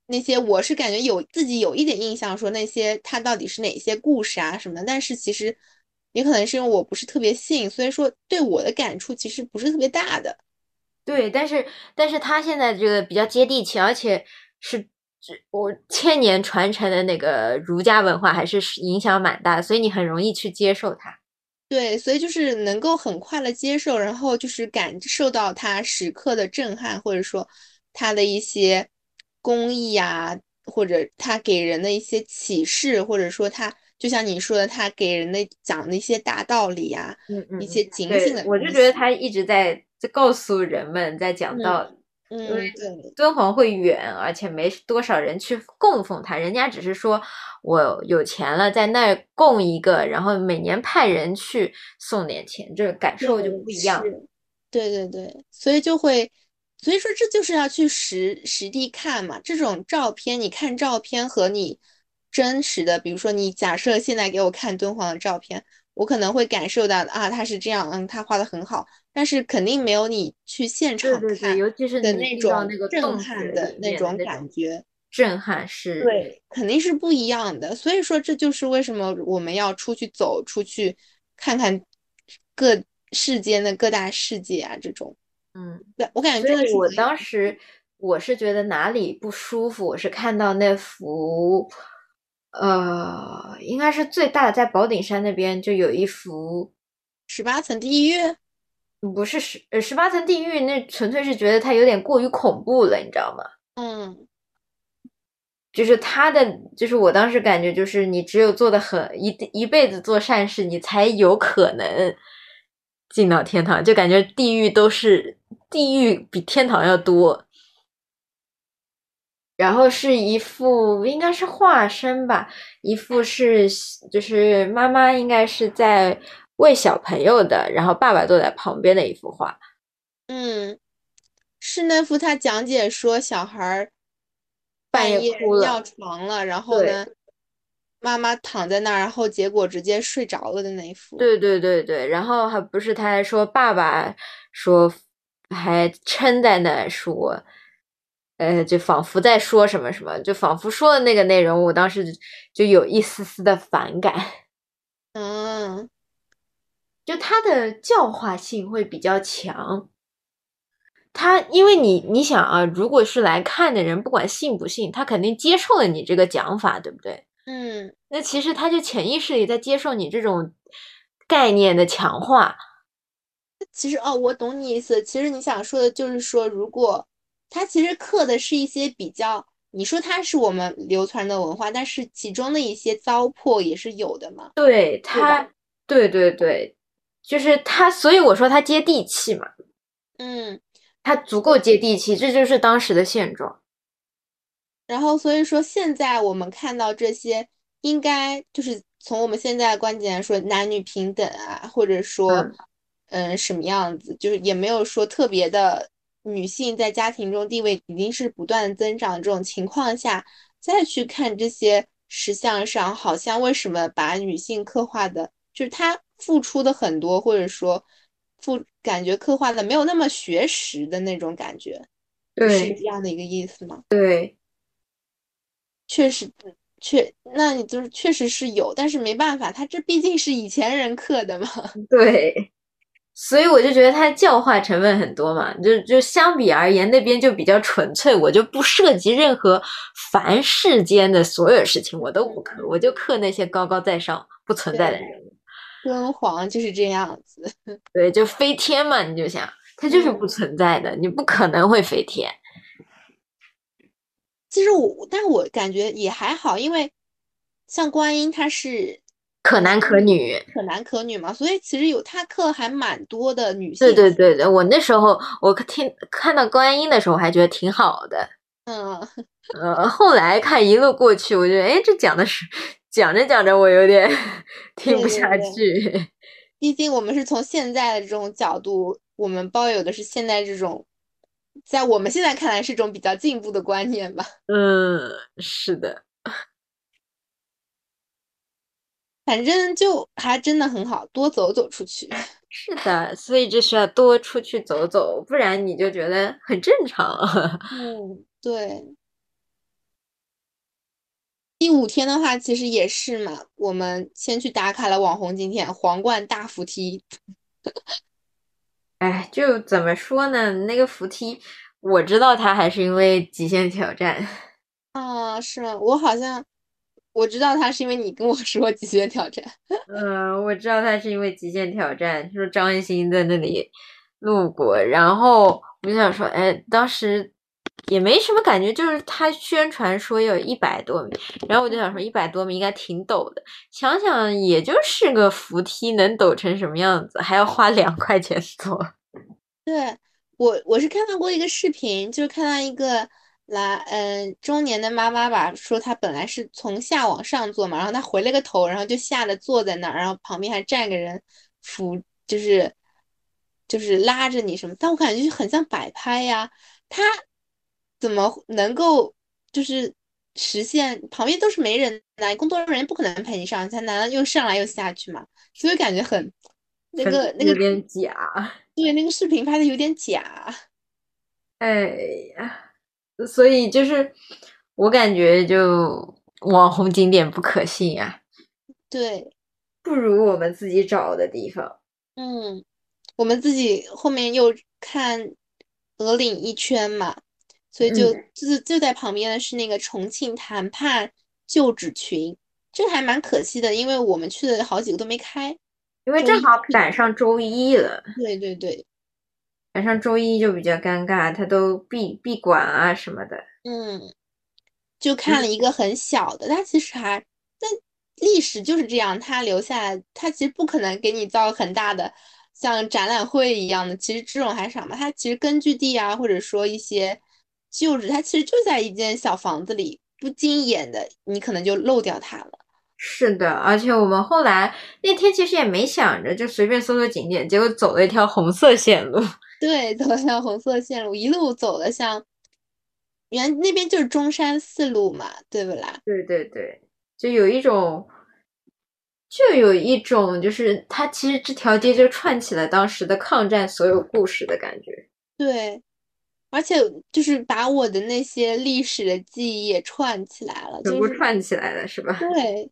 那些我是感觉有自己有一点印象，说那些它到底是哪些故事啊什么的，但是其实也可能是因为我不是特别信，所以说对我的感触其实不是特别大的。对，但是但是他现在这个比较接地气，而且是我千年传承的那个儒家文化，还是影响蛮大的，所以你很容易去接受它。对，所以就是能够很快的接受，然后就是感受到它时刻的震撼，或者说它的一些。公益呀，或者他给人的一些启示，或者说他就像你说的，他给人的讲的一些大道理呀，嗯嗯，一些警醒的，我就觉得他一直在在告诉人们，在讲道理。嗯，对，敦煌会远，而且没多少人去供奉他，人家只是说我有钱了，在那儿供一个，然后每年派人去送点钱，这个感受就不一样。对对对，所以就会。所以说，这就是要去实实地看嘛。这种照片，你看照片和你真实的，比如说你假设现在给我看敦煌的照片，我可能会感受到啊，他是这样，嗯，他画的很好，但是肯定没有你去现场看，尤其是的那种震撼的那种感觉，震撼是，对，肯定是不一样的。所以说，这就是为什么我们要出去走出去看看各世间的各大世界啊，这种。嗯，对我感觉。我当时我是觉得哪里不舒服，我是看到那幅，呃，应该是最大的，在宝顶山那边就有一幅十八层地狱，不是十呃十八层地狱，那纯粹是觉得它有点过于恐怖了，你知道吗？嗯，就是他的，就是我当时感觉就是你只有做的很一一辈子做善事，你才有可能进到天堂，就感觉地狱都是。地狱比天堂要多，然后是一副应该是化身吧，一副是就是妈妈应该是在喂小朋友的，然后爸爸坐在旁边的一幅画。嗯，是那幅他讲解说小孩半夜尿床了，然后呢，妈妈躺在那儿，然后结果直接睡着了的那一幅。对对对对，然后还不是他还说爸爸说。还撑在那说，呃，就仿佛在说什么什么，就仿佛说的那个内容，我当时就有一丝丝的反感。嗯，就他的教化性会比较强。他因为你你想啊，如果是来看的人，不管信不信，他肯定接受了你这个讲法，对不对？嗯，那其实他就潜意识里在接受你这种概念的强化。其实哦，我懂你意思。其实你想说的就是说，如果它其实刻的是一些比较，你说它是我们流传的文化，但是其中的一些糟粕也是有的嘛。对它，对对对，就是它，所以我说它接地气嘛。嗯，它足够接地气，这就是当时的现状。然后所以说，现在我们看到这些，应该就是从我们现在的观点来说，男女平等啊，或者说，嗯嗯，什么样子，就是也没有说特别的女性在家庭中地位已经是不断增长这种情况下，再去看这些石像上，好像为什么把女性刻画的，就是她付出的很多，或者说付感觉刻画的没有那么学识的那种感觉，是这样的一个意思吗？对，确实，确，那你就是确实是有，但是没办法，他这毕竟是以前人刻的嘛。对，所以我就觉得它教化成分很多嘛，就就相比而言，那边就比较纯粹，我就不涉及任何凡世间的所有事情，我都不刻，我就刻那些高高在上、不存在的人物。敦煌就是这样子，对，就飞天嘛，你就想，它就是不存在的，你不可能会飞天。其实我，但我感觉也还好，因为像观音它是可男可女，可男可女嘛，所以其实有他课还蛮多的女性。对对对对，我那时候我听看到观音的时候，还觉得挺好的。嗯，呃，后来看一路过去，我觉得，哎，这讲的是讲着讲着，我有点 听不对对下对去。毕竟我们是从现在的这种角度，我们抱有的是现在这种，在我们现在看来是一种比较进步的观念吧。嗯，是的，反正就还真的很好，多走走出去。是的，所以就是要多出去走走，不然你就觉得很正常。嗯，对。第五天的话，其实也是嘛，我们先去打卡了网红景点皇冠大扶梯。哎，就怎么说呢？那个扶梯，我知道它还是因为极限挑战。啊，是吗？我好像我知道他是因为你跟我说极限挑战。嗯，我知道他是因为极限挑战，说张艺兴在那里路过，然后我就想说，哎，当时也没什么感觉，就是他宣传说有一百多米，然后我就想说一百多米应该挺陡的，想想也就是个扶梯，能陡成什么样子，还要花两块钱坐。对，我我是看到过一个视频，就是看到一个来嗯中年的妈妈吧，说她本来是从下往上坐嘛，然后她回了个头，然后就吓得坐在那儿，然后旁边还站个人扶，就是就是拉着你什么，但我感觉就很像摆拍呀，她怎么能够就是实现旁边都是没人的，工作人员不可能陪你上，他难道又上来又下去嘛？所以感觉很那个那个有点假。对，那个视频拍的有点假。哎呀，所以就是我感觉就网红景点不可信呀、对，不如我们自己找的地方。嗯，我们自己后面又看鹅岭一圈嘛，所以就嗯就就在旁边的是那个重庆谈判旧址群，这还蛮可惜的，因为我们去的好几个都没开。因为正好赶上周一了，对对对，赶上周一就比较尴尬，他都闭闭馆啊什么的。嗯，就看了一个很小的，它其实还，但历史就是这样，它留下来，它其实不可能给你造很大的像展览会一样的，其实这种还少嘛。它其实根据地啊，或者说一些旧址，它其实就在一间小房子里，不经眼的，你可能就漏掉它了。是的，而且我们后来那天其实也没想着，就随便搜搜景点，结果走了一条红色线路。对，走向红色线路，一路走的像，原那边就是中山四路嘛，对不啦？对对对，就有一种，就有一种，就是它其实这条街就串起了当时的抗战所有故事的感觉。对，而且就是把我的那些历史的记忆也串起来了，全就是部串起来了，是吧？对，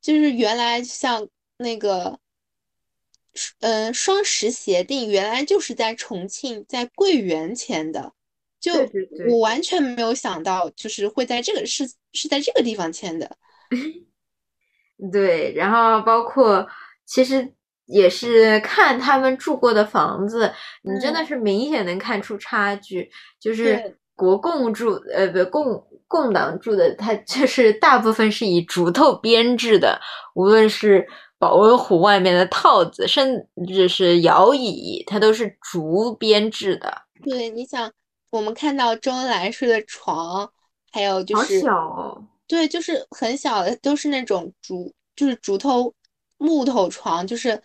就是原来像那个，嗯，双十协定原来就是在重庆，在桂园签的，就我完全没有想到，就是会在这个是是在这个地方签的。对，然后包括其实也是看他们住过的房子，你真的嗯是明显能看出差距。就是国共住，呃，不，共共党住的，它就是大部分是以竹头编制的，无论是保温壶外面的套子，甚至是摇椅，它都是竹编制的。对，你想，我们看到周恩来睡的床，还有就好是小哦，对，就是很小的，都是那种竹，就是竹头木头床，就是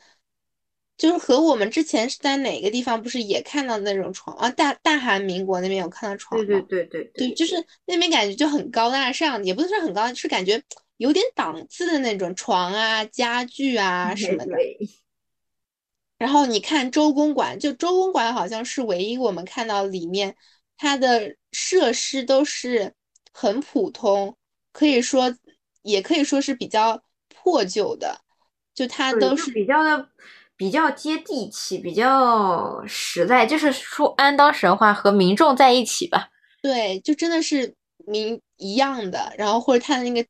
就是和我们之前是在哪个地方不是也看到那种床啊？大大韩民国那边有看到床对对对对对，就是那边感觉就很高大上，也不是说很高，是感觉有点档次的那种床啊、家具啊什么的。然后你看周公馆，就周公馆好像是唯一我们看到里面它的设施都是很普通，可以说也可以说是比较破旧的，就它都是比较的比较接地气，比较实在，就是说安当神话和民众在一起吧。对，就真的是民一样的，然后或者它的那个。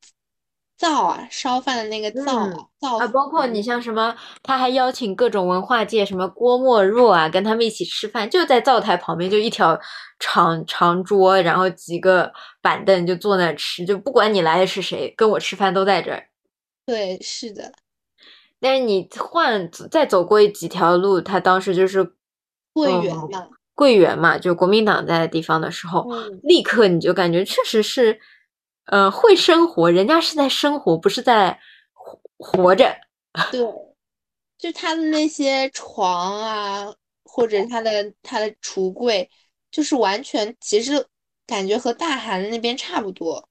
灶啊，烧饭的那个灶灶啊，包括你像什么，他还邀请各种文化界，什么郭沫若啊，跟他们一起吃饭，就在灶台旁边，就一条长长桌，然后几个板凳，就坐那吃，就不管你来的是谁，跟我吃饭都在这儿。对，是的。但是你换再走过几条路，他当时就是桂园嘛，桂园嘛，就国民党在的地方的时候，立刻你就感觉确实是。呃，会生活，人家是在生活，不是在活活着。对，就他的那些床啊，或者他的他的橱柜，就是完全其实感觉和大韩那边差不多。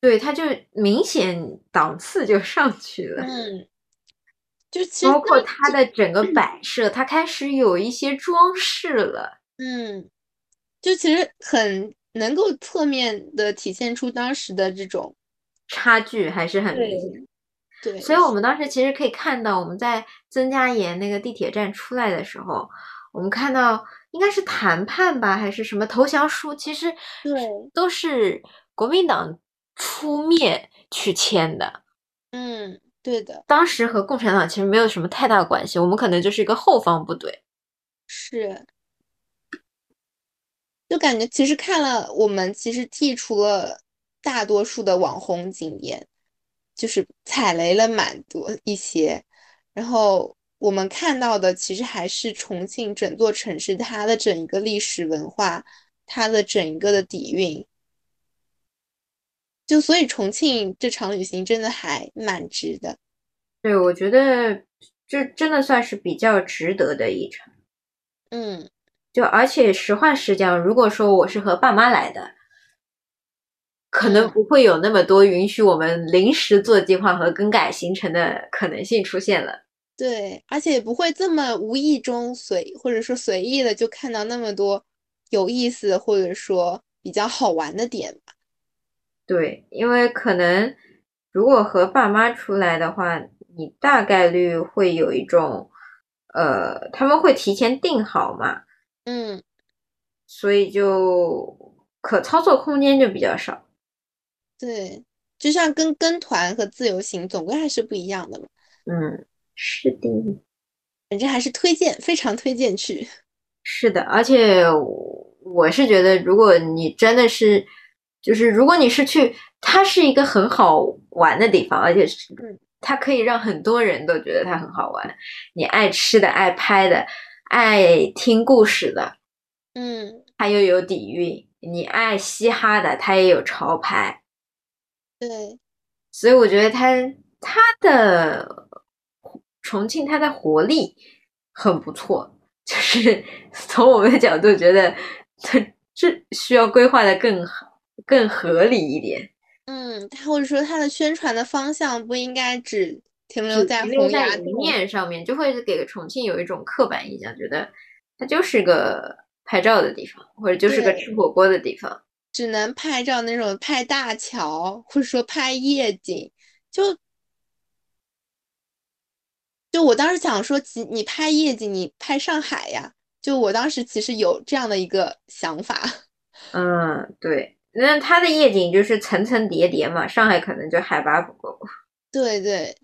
对，他就明显档次就上去了。嗯，就其实包括他的整个摆设，他开始有一些装饰了。嗯，就其实很。能够侧面的体现出当时的这种差距还是很明显，对，所以我们当时其实可以看到，我们在曾家岩那个地铁站出来的时候，我们看到应该是谈判吧，还是什么投降书，其实对，都是国民党出面去签的，嗯，对的，当时和共产党其实没有什么太大关系，我们可能就是一个后方部队，是。就感觉其实看了，我们其实剔除了大多数的网红景点，就是踩雷了蛮多一些。然后我们看到的其实还是重庆整座城市它的整一个历史文化，它的整一个的底蕴。就所以重庆这场旅行真的还蛮值的。对，我觉得这真的算是比较值得的一场。嗯。就而且实话实讲，如果说我是和爸妈来的，可能不会有那么多允许我们临时做计划和更改行程的可能性出现了。对，而且也不会这么无意中随或者说随意的就看到那么多有意思或者说比较好玩的点吧。对，因为可能如果和爸妈出来的话，你大概率会有一种，呃，他们会提前定好嘛。嗯，所以就可操作空间就比较少。对，就像跟跟团和自由行总归还是不一样的嘛。嗯，是的，反正还是推荐，非常推荐去。是的，而且我是觉得，如果你真的是，就是如果你是去，它是一个很好玩的地方，而且是，它可以让很多人都觉得它很好玩。你爱吃的，爱拍的。爱听故事的，嗯，他又有底蕴；你爱嘻哈的，他也有潮牌。对，所以我觉得他他的重庆，他的活力很不错。就是 从我们的角度觉得，他这需要规划的更更合理一点。嗯，或者说他的宣传的方向不应该只。停留在停留在一面上面，就会给重庆有一种刻板印象，觉得它就是个拍照的地方，或者就是个吃火锅的地方，只能拍照那种拍大桥，或者说拍夜景。就就我当时想说，其你拍夜景，你拍上海呀？就我当时其实有这样的一个想法。嗯，对，那它的夜景就是层层叠叠嘛，上海可能就海拔不够。对对。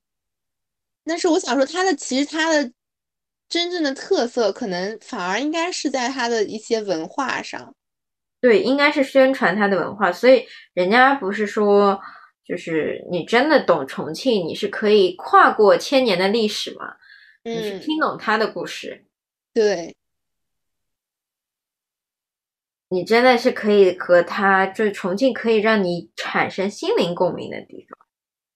但是我想说，它的其实它的真正的特色，可能反而应该是在它的一些文化上。对，应该是宣传它的文化。所以人家不是说，就是你真的懂重庆，你是可以跨过千年的历史嘛？你是听懂它的故事。对，你真的是可以和它，就是重庆可以让你产生心灵共鸣的地方。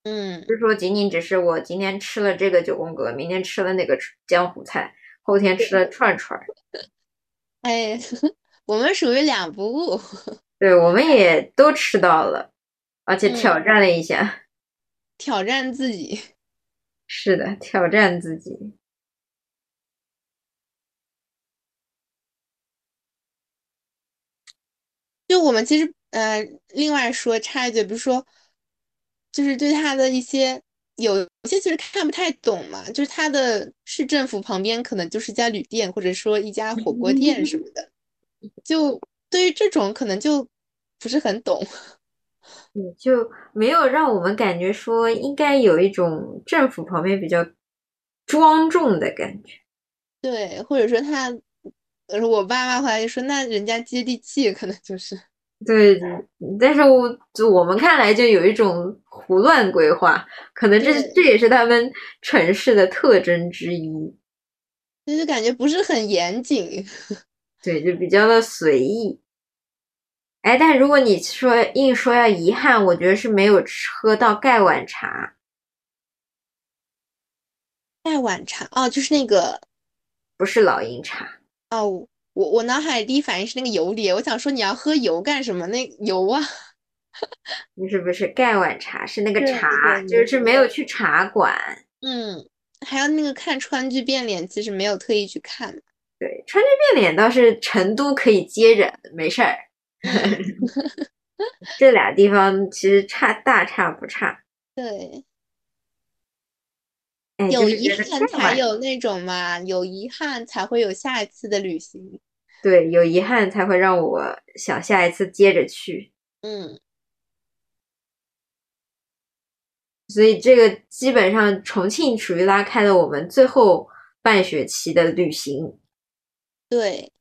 嗯不是说仅仅只是我今天吃了这个九宫格，明天吃了那个江湖菜，后天吃了串串儿。哎，我们属于两不误。对，我们也都吃到了，而且嗯挑战了一下。挑战自己。是的，挑战自己。就我们其实呃，另外说插一句，比如说，就是对他的一些有有些其实看不太懂嘛，就是他的市政府旁边可能就是一家旅店，或者说一家火锅店什么的，就对于这种可能就不是很懂。嗯，就没有让我们感觉说应该有一种政府旁边比较庄重的感觉。对，或者说他，呃，我爸妈后来就说，那人家接地气，可能就是。对，但是我就我们看来就有一种胡乱规划，可能这这也是他们城市的特征之一。就是感觉不是很严谨。对，就比较的随意。哎，但如果你说硬说要遗憾，我觉得是没有喝到盖碗茶。盖碗茶哦，就是那个不是老鹰茶，哦，我我脑海里第一反应是那个油碟，我想说你要喝油干什么？那油啊，不是不是盖碗茶，是那个茶，就是没有去茶馆。嗯，还有那个看川剧变脸，其实没有特意去看。对，川剧变脸倒是成都可以接着，没事儿。这俩地方其实差大差不差。对，哎，有遗憾才有那种嘛，有遗憾才会有下一次的旅行。对，有遗憾才会让我想下一次接着去。嗯，所以这个基本上重庆属于拉开了我们最后半学期的旅行。对，